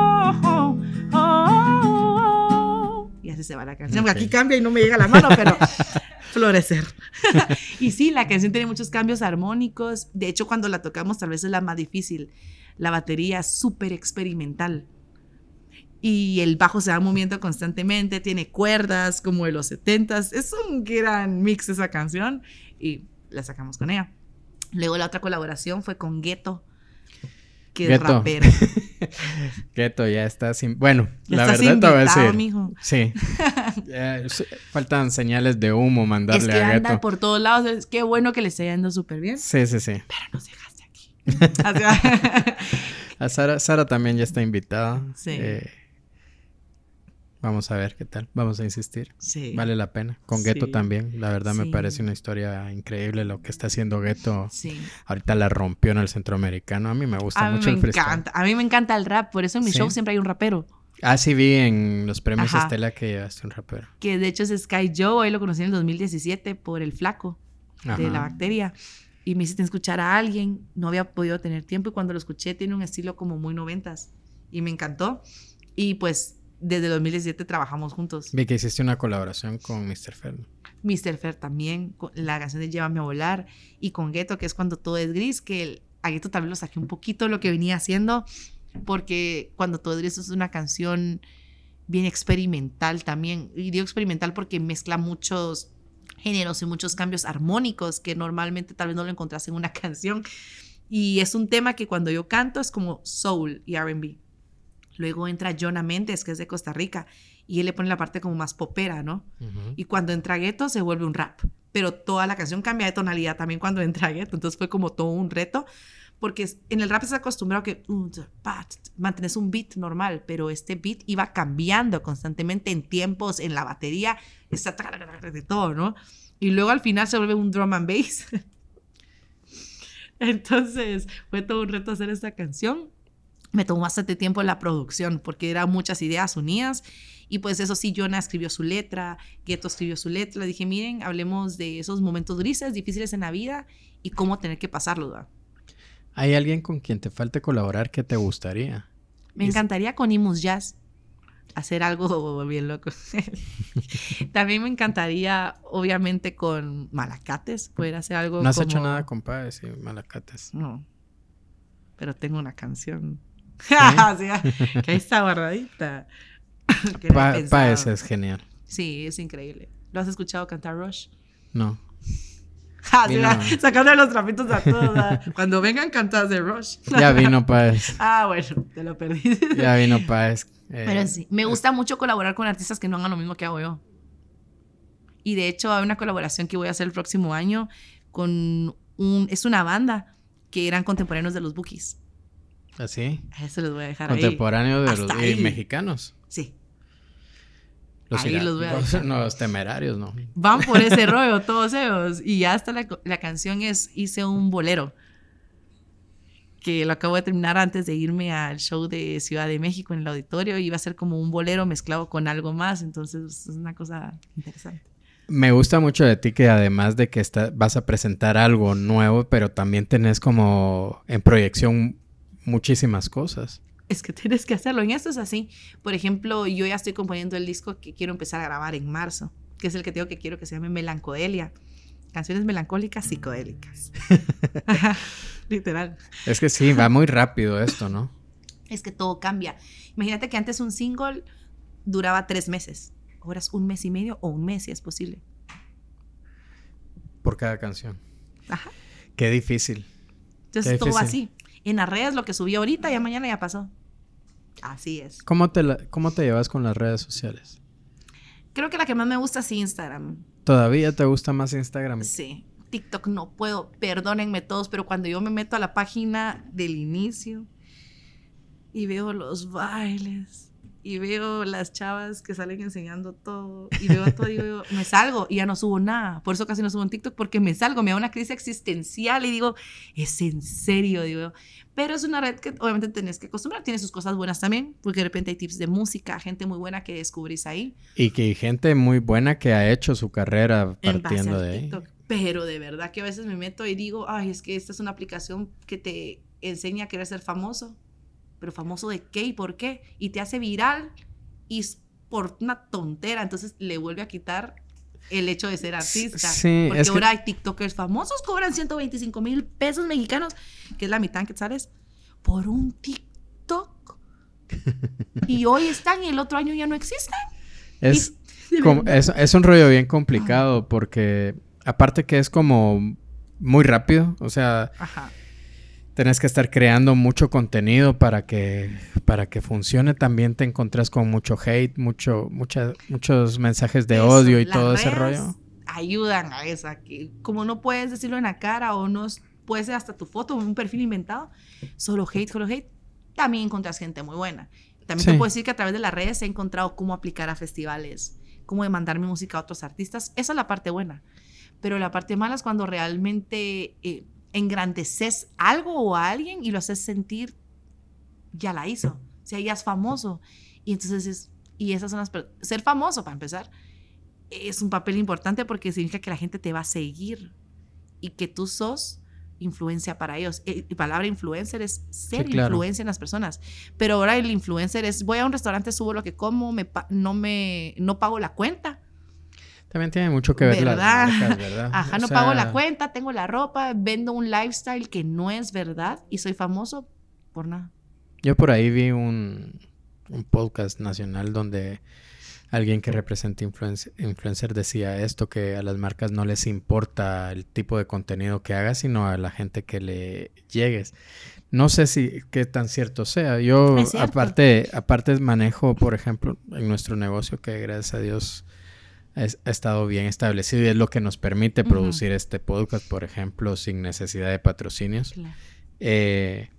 así se va la canción. Aquí cambia y no me llega la mano, pero florecer. y sí, la canción tiene muchos cambios armónicos. De hecho, cuando la tocamos, tal vez es la más difícil. La batería es súper experimental. Y el bajo se va moviendo constantemente, tiene cuerdas como de los 70s. Es un gran mix esa canción y la sacamos con ella. Luego la otra colaboración fue con Ghetto, que es Ghetto. rapero. Gueto ya está sin. Bueno, Ya la verdad te voy a decir. mijo. Sí. Faltan señales de humo Es mandarle que a anda por todos lados. Es que bueno que le esté yendo súper bien. Sí, sí, sí. Pero nos dejaste aquí. A Sara, Sara también ya está invitada. Sí. Eh, vamos a ver qué tal. Vamos a insistir. sí. Vale la pena. Con Gueto Sí. también. La verdad me Sí. parece una historia increíble lo que está haciendo Gueto. Sí. Ahorita la rompió en el centroamericano. A mí me gusta A mí mucho me el freestyle. encanta. A mí me encanta el rap. Por eso en mi show siempre hay un rapero. Ah, sí vi en los premios Ajá. Estela que llevaste un rapero. Que de hecho es Sky Joe. Ahí lo conocí en el 2017 por el flaco de Ajá. la bacteria. Y me hiciste escuchar a alguien. No había podido tener tiempo. Y cuando lo escuché, tiene un estilo como muy noventas. Y me encantó. Y pues desde 2017 trabajamos juntos. Vi que hiciste una colaboración con Mr. Fer. Mr. Fer también, con la canción de Llévame a volar, y con Ghetto, que es cuando todo es gris, que el- a Ghetto también lo saqué un poquito lo que venía haciendo, porque cuando todo es gris es una canción bien experimental también, y digo experimental porque mezcla muchos géneros y muchos cambios armónicos que normalmente tal vez no lo encontrás en una canción, y es un tema que cuando yo canto es como soul y RB. Luego entra Jonah Méndez, que es de Costa Rica, y él le pone la parte como más popera, ¿no? Y cuando entra Gueto se vuelve un rap. Pero toda la canción cambia de tonalidad también cuando entra Gueto. Entonces fue como todo un reto. Porque en el rap estás acostumbrado que uh, mantienes un beat normal, pero este beat iba cambiando constantemente en tiempos, en la batería, está de todo, ¿no? Y luego al final se vuelve un drum and bass. Entonces fue todo un reto hacer esta canción. Me tomó bastante tiempo la producción porque eran muchas ideas unidas. Y pues eso sí, Jonah escribió su letra, Gueto escribió su letra. Dije, miren, hablemos de esos momentos grises, difíciles en la vida y cómo tener que pasarlos. ¿verdad? ¿Hay alguien con quien te falte colaborar que te gustaría? Me encantaría con Imus Jazz. hacer algo bien loco. También me encantaría, obviamente, con Malacates, poder hacer algo. No has hecho nada con Paes y Malacates. No. Pero tengo una canción. ¿Sí? que ahí está guardadita. Paes es genial. Sí, es increíble. ¿Lo has escuchado cantar Rush? No. Sacando los trapitos a todos. Cuando vengan cantas de Rush. ya vino Paez. Ah, bueno, te lo perdí. ya vino Paez. Eh, Pero sí, me gusta mucho colaborar con artistas que no hagan lo mismo que hago yo. Y de hecho hay una colaboración que voy a hacer el próximo año con un... Es una banda que eran contemporáneos de los Bookies. ¿Así? ¿Ah, Eso les voy a dejar Contemporáneos de los y mexicanos. Sí. Los ahí los voy a dejar. No, los temerarios, ¿no? Van por ese rollo todos ellos. Y ya hasta la, la canción es Hice un bolero que lo acabo de terminar antes de irme al show de Ciudad de México en el auditorio. Iba a ser como un bolero mezclado con algo más, entonces es una cosa interesante. Me gusta mucho de ti que además de que está, vas a presentar algo nuevo, pero también tenés como en proyección muchísimas cosas. Es que tienes que hacerlo. En esto es así. Por ejemplo, yo ya estoy componiendo el disco que quiero empezar a grabar en marzo, que es el que tengo que quiero que se llame Melancodelia. Canciones melancólicas psicodélicas. Literal. Es que sí, va muy rápido esto, ¿no? Es que todo cambia. Imagínate que antes un single duraba tres meses. Ahora es un mes y medio o un mes, si es posible. Por cada canción. Ajá. Qué difícil. Entonces todo así. En las redes lo que subí ahorita ya mañana ya pasó. Así es. ¿Cómo te, ¿Cómo te llevas con las redes sociales? Creo que la que más me gusta es Instagram. ¿Todavía te gusta más Instagram? Sí. TikTok no puedo, perdónenme todos, pero cuando yo me meto a la página del inicio y veo los bailes y veo las chavas que salen enseñando todo y veo todo y digo, me salgo y ya no subo nada. Por eso casi no subo en TikTok porque me salgo, me da una crisis existencial y digo, es en serio, digo. Pero es una red que obviamente tenés que acostumbrar, tiene sus cosas buenas también, porque de repente hay tips de música, gente muy buena que descubrís ahí. Y que hay gente muy buena que ha hecho su carrera partiendo de ahí. Pero de verdad que a veces me meto y digo, ay, es que esta es una aplicación que te enseña a querer ser famoso. Pero famoso de qué y por qué. Y te hace viral y por una tontera. Entonces le vuelve a quitar el hecho de ser artista. Sí, Porque ahora hay TikTokers famosos, cobran 125 mil pesos mexicanos, que es la mitad que sales, por un TikTok. y hoy están y el otro año ya no existen. Es, es, es, un rollo bien complicado porque aparte que es como muy rápido, o sea, tenés que estar creando mucho contenido para que para que funcione. También te encontrás con mucho hate, mucho muchos mensajes de odio y todo ese rollo. Ayudan a esa que como no puedes decirlo en la cara o no puede ser hasta tu foto, un perfil inventado, solo hate, solo hate. También encontrás gente muy buena. También te puedo decir que a través de las redes he encontrado cómo aplicar a festivales, cómo demandar mi música a otros artistas. Esa es la parte buena pero la parte mala es cuando realmente eh, engrandeces algo o a alguien y lo haces sentir, ya la hizo, o sea, ya es famoso. Y entonces es, y esas son las, ser famoso para empezar, es un papel importante porque significa que la gente te va a seguir y que tú sos influencia para ellos. Eh, y palabra influencer es ser influencia en las personas. Pero ahora el influencer es, voy a un restaurante, subo lo que como, me, no, me, no pago la cuenta también tiene mucho que ver ¿verdad? las marcas, ¿verdad? Ajá, no pago la cuenta, tengo la ropa, vendo un lifestyle que no es verdad y soy famoso por nada. Yo por ahí vi un, un podcast nacional donde alguien que representa influencer, influencer decía esto, que a las marcas no les importa el tipo de contenido que hagas, sino a la gente que le llegues. No sé si qué tan cierto sea. Yo aparte, aparte manejo, por ejemplo, en nuestro negocio que gracias a Dios ha estado bien establecido y es lo que nos permite producir este podcast, por ejemplo, sin necesidad de patrocinios. Eh,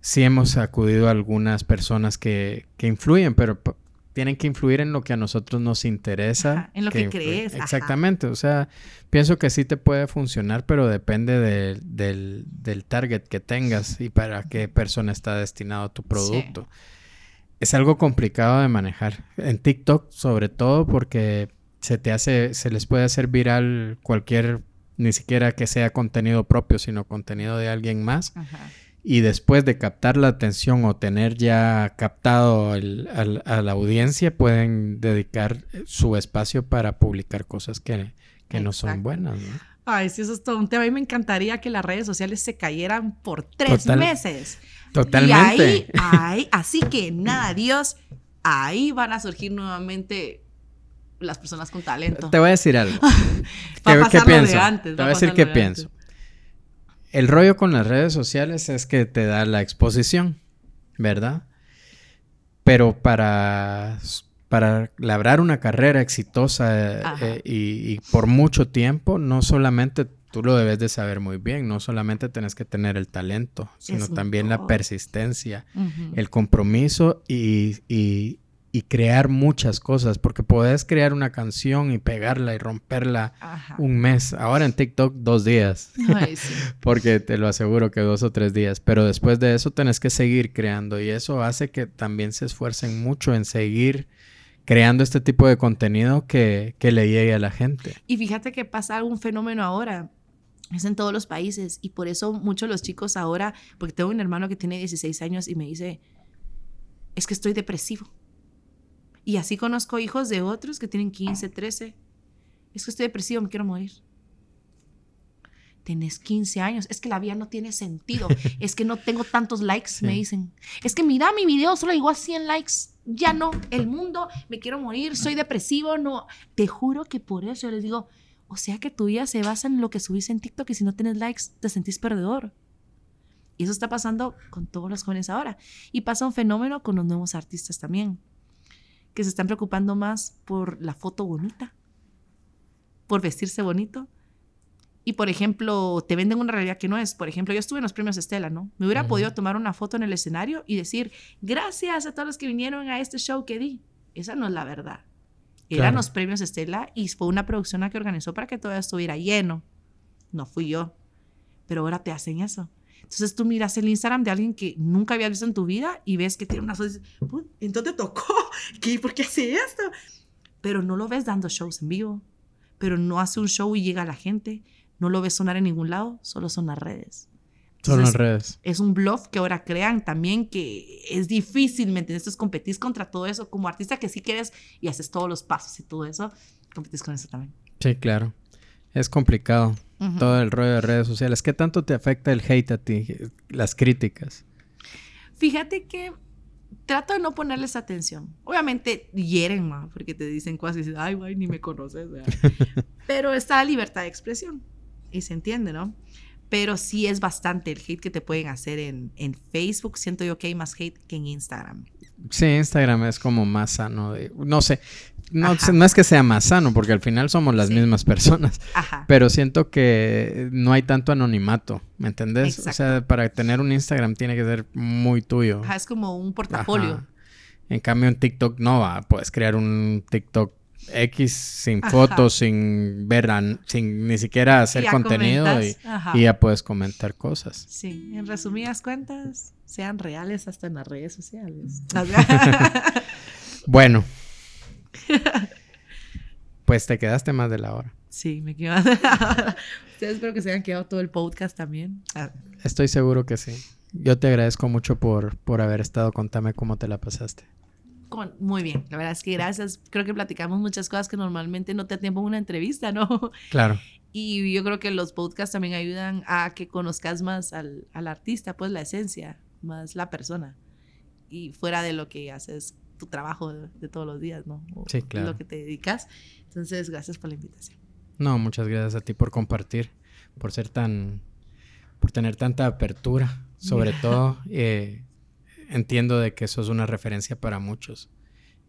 sí hemos acudido a algunas personas que, que influyen, pero tienen que influir en lo que a nosotros nos interesa. en lo que, crees. Exactamente. O sea, pienso que sí te puede funcionar, pero depende del, del, target que tengas y para qué persona está destinado tu producto. Es algo complicado de manejar. En TikTok, sobre todo, porque se te hace, se les puede hacer viral cualquier, ni siquiera que sea contenido propio, sino contenido de alguien más. y después de captar la atención o tener ya captado el- al- a la audiencia, pueden dedicar su espacio para publicar cosas que, que no son buenas. ¿no? Ay, sí, eso es todo un tema. A mí me encantaría que las redes sociales se cayeran por tres Total- meses. Totalmente. Y ahí, ahí, así que nada, Dios, ahí van a surgir nuevamente las personas con talento. Te voy a decir algo. ¿Qué, qué lo de pienso? antes, Te voy a decir qué de pienso. El rollo con las redes sociales es que te da la exposición, ¿verdad? Pero para, para labrar una carrera exitosa eh, eh, y, y por mucho tiempo, no solamente tú lo debes de saber muy bien, no solamente tienes que tener el talento, sino también la persistencia, el compromiso y, y- y crear muchas cosas, porque puedes crear una canción y pegarla y romperla Ajá. un mes, ahora en TikTok dos días, Ay, sí. porque te lo aseguro que dos o tres días, pero después de eso tenés que seguir creando y eso hace que también se esfuercen mucho en seguir creando este tipo de contenido que, que le llegue a la gente. Y fíjate que pasa un fenómeno ahora. Es en todos los países y por eso muchos los chicos ahora, porque tengo un hermano que tiene 16 años y me dice, es que estoy depresivo. Y así conozco hijos de otros que tienen 15, 13. Es que estoy depresivo, me quiero morir. Tenés 15 años, es que la vida no tiene sentido, es que no tengo tantos likes, Sí. me dicen. Es que mira mi video, solo llegó a 100 likes, ya no, el mundo, me quiero morir, soy depresivo, no. Te juro que por eso yo les digo, o sea que tu vida se basa en lo que subís en TikTok y si no tienes likes te sentís perdedor. Y eso está pasando con todos los jóvenes ahora. Y pasa un fenómeno con los nuevos artistas también, que se están preocupando más por la foto bonita, por vestirse bonito. Y por ejemplo, te venden una realidad que no es. Por ejemplo, yo estuve en los premios Estela, ¿no? Me hubiera podido tomar una foto en el escenario y decir, gracias a todos los que vinieron a este show que di. Esa no es la verdad. Eran Claro. los premios Estela y fue una producción la que organizó para que todo estuviera lleno. No fui yo. Pero ahora te hacen eso. Entonces tú miras el Instagram de alguien que nunca habías visto en tu vida y ves que tiene una foto y dices, "Put, ¿entonces te tocó? ¿Qué? ¿Por qué hace esto? Pero no lo ves dando shows en vivo. Pero no hace un show y llega a la gente. No lo ves sonar en ningún lado, solo son las redes. Son las redes. es un bluff que ahora crean también que es difícil, ¿me entiendes? Entonces competís contra todo eso como artista que sí quieres y haces todos los pasos y todo eso, competís con eso también. Sí, claro. Es complicado. Todo el rollo de redes sociales. ¿Qué tanto te afecta el hate a ti? Las críticas. Fíjate que trato de no ponerles atención. Obviamente hieren, ma, porque te dicen cosas y ay, güey, ni me conoces. Pero está la libertad de expresión y se entiende, ¿no? Pero sí es bastante el hate que te pueden hacer en, en Facebook. Siento yo que hay más hate que en Instagram. Sí, Instagram es como más sano. de- no sé. No, no es que sea más sano, porque al final somos las Sí. mismas personas. Ajá. Pero siento que no hay tanto anonimato, ¿me entendés? O sea, para tener un Instagram tiene que ser muy tuyo. Ajá, es como un portafolio. Ajá. En cambio, en TikTok no va. Puedes crear un TikTok X sin fotos, sin ver, sin ni siquiera hacer contenido y, y ya puedes comentar cosas. Sí, en resumidas cuentas, sean reales hasta en las redes sociales. Bueno. pues te quedaste más de la hora. sí, me quedo. Ustedes espero que se hayan quedado todo el podcast también. Ah, Estoy seguro que sí. Yo te agradezco mucho por, por haber estado. Contame cómo te la pasaste. con- muy bien, la verdad es que gracias. Creo que platicamos muchas cosas que normalmente no te da tiempo en una entrevista, ¿no? Claro. Y yo creo que los podcasts también ayudan a que conozcas más al, al artista, pues la esencia, más la persona. Y fuera de lo que haces, tu trabajo de, de todos los días, ¿no? O Sí, claro. Lo que te dedicas. Entonces, gracias por la invitación. No, muchas gracias a ti por compartir, por ser tan, por tener tanta apertura. Sobre todo, eh, entiendo de que eso es una referencia para muchos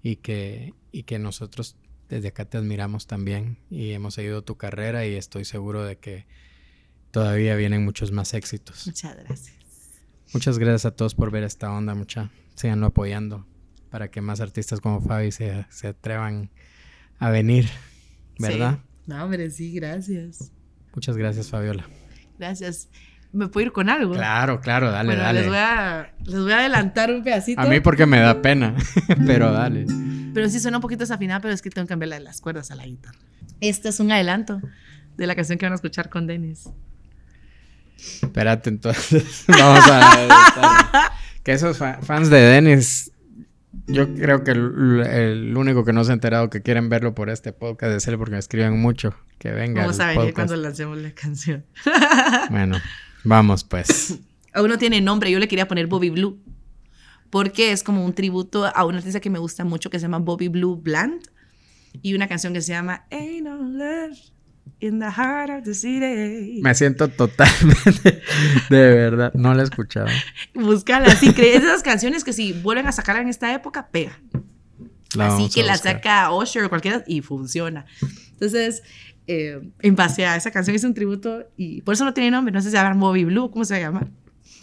y que, y que nosotros desde acá te admiramos también y hemos seguido tu carrera y estoy seguro de que todavía vienen muchos más éxitos. Muchas gracias. Muchas gracias a todos por ver esta onda, mucha. Síganlo apoyando para que más artistas como Fabi se, se atrevan a venir, ¿verdad? Sí. No, hombre, sí, gracias. Muchas gracias, Fabiola. Gracias. ¿Me puedo ir con algo? Claro, claro, dale, bueno, dale. Les, voy a, les voy a adelantar un pedacito. A mí porque me da pena, pero dale. Pero sí suena un poquito desafinada, pero es que tengo que cambiarle las cuerdas a la guitarra. Este es un adelanto de la canción que van a escuchar con Denis. Espérate, entonces. Vamos a. que esos fans de Dennis. Yo creo que el, único que no se ha enterado que quieren verlo por este podcast es él porque me escriben mucho. Que venga. Vamos a venir cuando lancemos la canción. bueno, vamos pues. Aún no tiene nombre. Yo le quería poner Bobby Blue. Porque es como un tributo a una artista que me gusta mucho que se llama Bobby Blue Bland. Y una canción que se llama Ain't No Love in the Heart of the City. Me siento totalmente. de verdad. No la he escuchado. Búscala. Si crees esas canciones que si vuelven a sacarla en esta época, pega. Así que la saca Usher o cualquiera y funciona. Entonces, eh, en base a esa canción es un tributo y por eso no tiene nombre. No sé si se llama Bobby Blue, ¿cómo se va a llamar?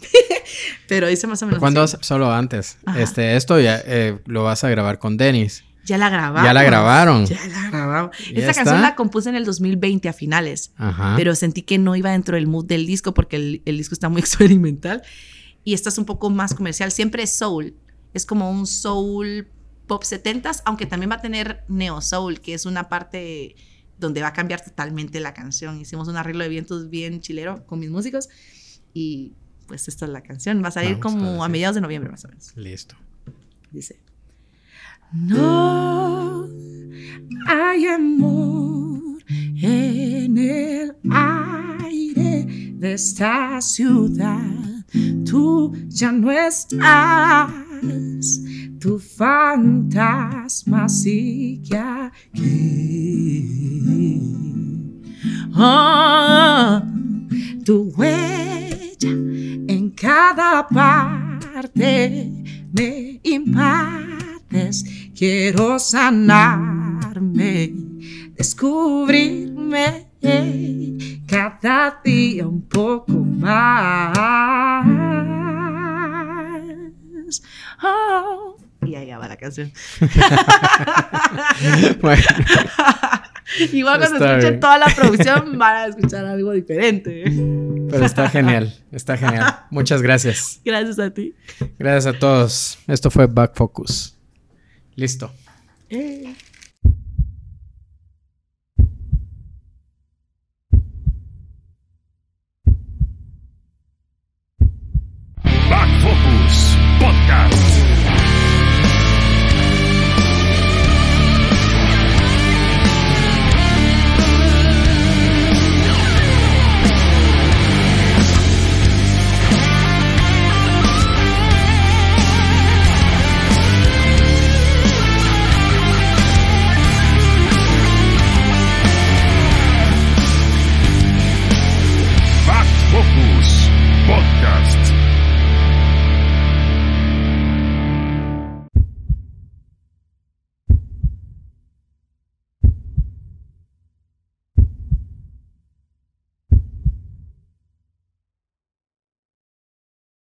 Pero dice más o menos. ¿Cuándo? Solo antes. Este, esto ya eh, lo vas a grabar con Dennis. Ya la grabaron. Ya la grabaron. Ya la grabaron. Esta canción la compuse en el 2020 a finales. Ajá. Pero sentí que no iba dentro del mood del disco porque el, el, disco está muy experimental. Y esta es un poco más comercial. Siempre es soul. Es como un soul pop 70s, aunque también va a tener neo soul, que es una parte donde va a cambiar totalmente la canción. Hicimos un arreglo de vientos bien chilero con mis músicos y pues esta es la canción. Va a salir como a, mediados de noviembre más o menos. Listo. Dice. No hay amor en el aire de esta ciudad. Tú ya no estás, tu fantasma sigue aquí. Oh, tu huella en cada parte me Quiero sanarme, descubrirme cada día un poco más. Oh. Y ahí va la canción. bueno. Igual cuando escuchen toda la producción van a escuchar algo diferente. Pero está genial, está genial. Muchas gracias. Gracias a ti. Gracias a todos. Esto fue Back Focus. Listo. Eh.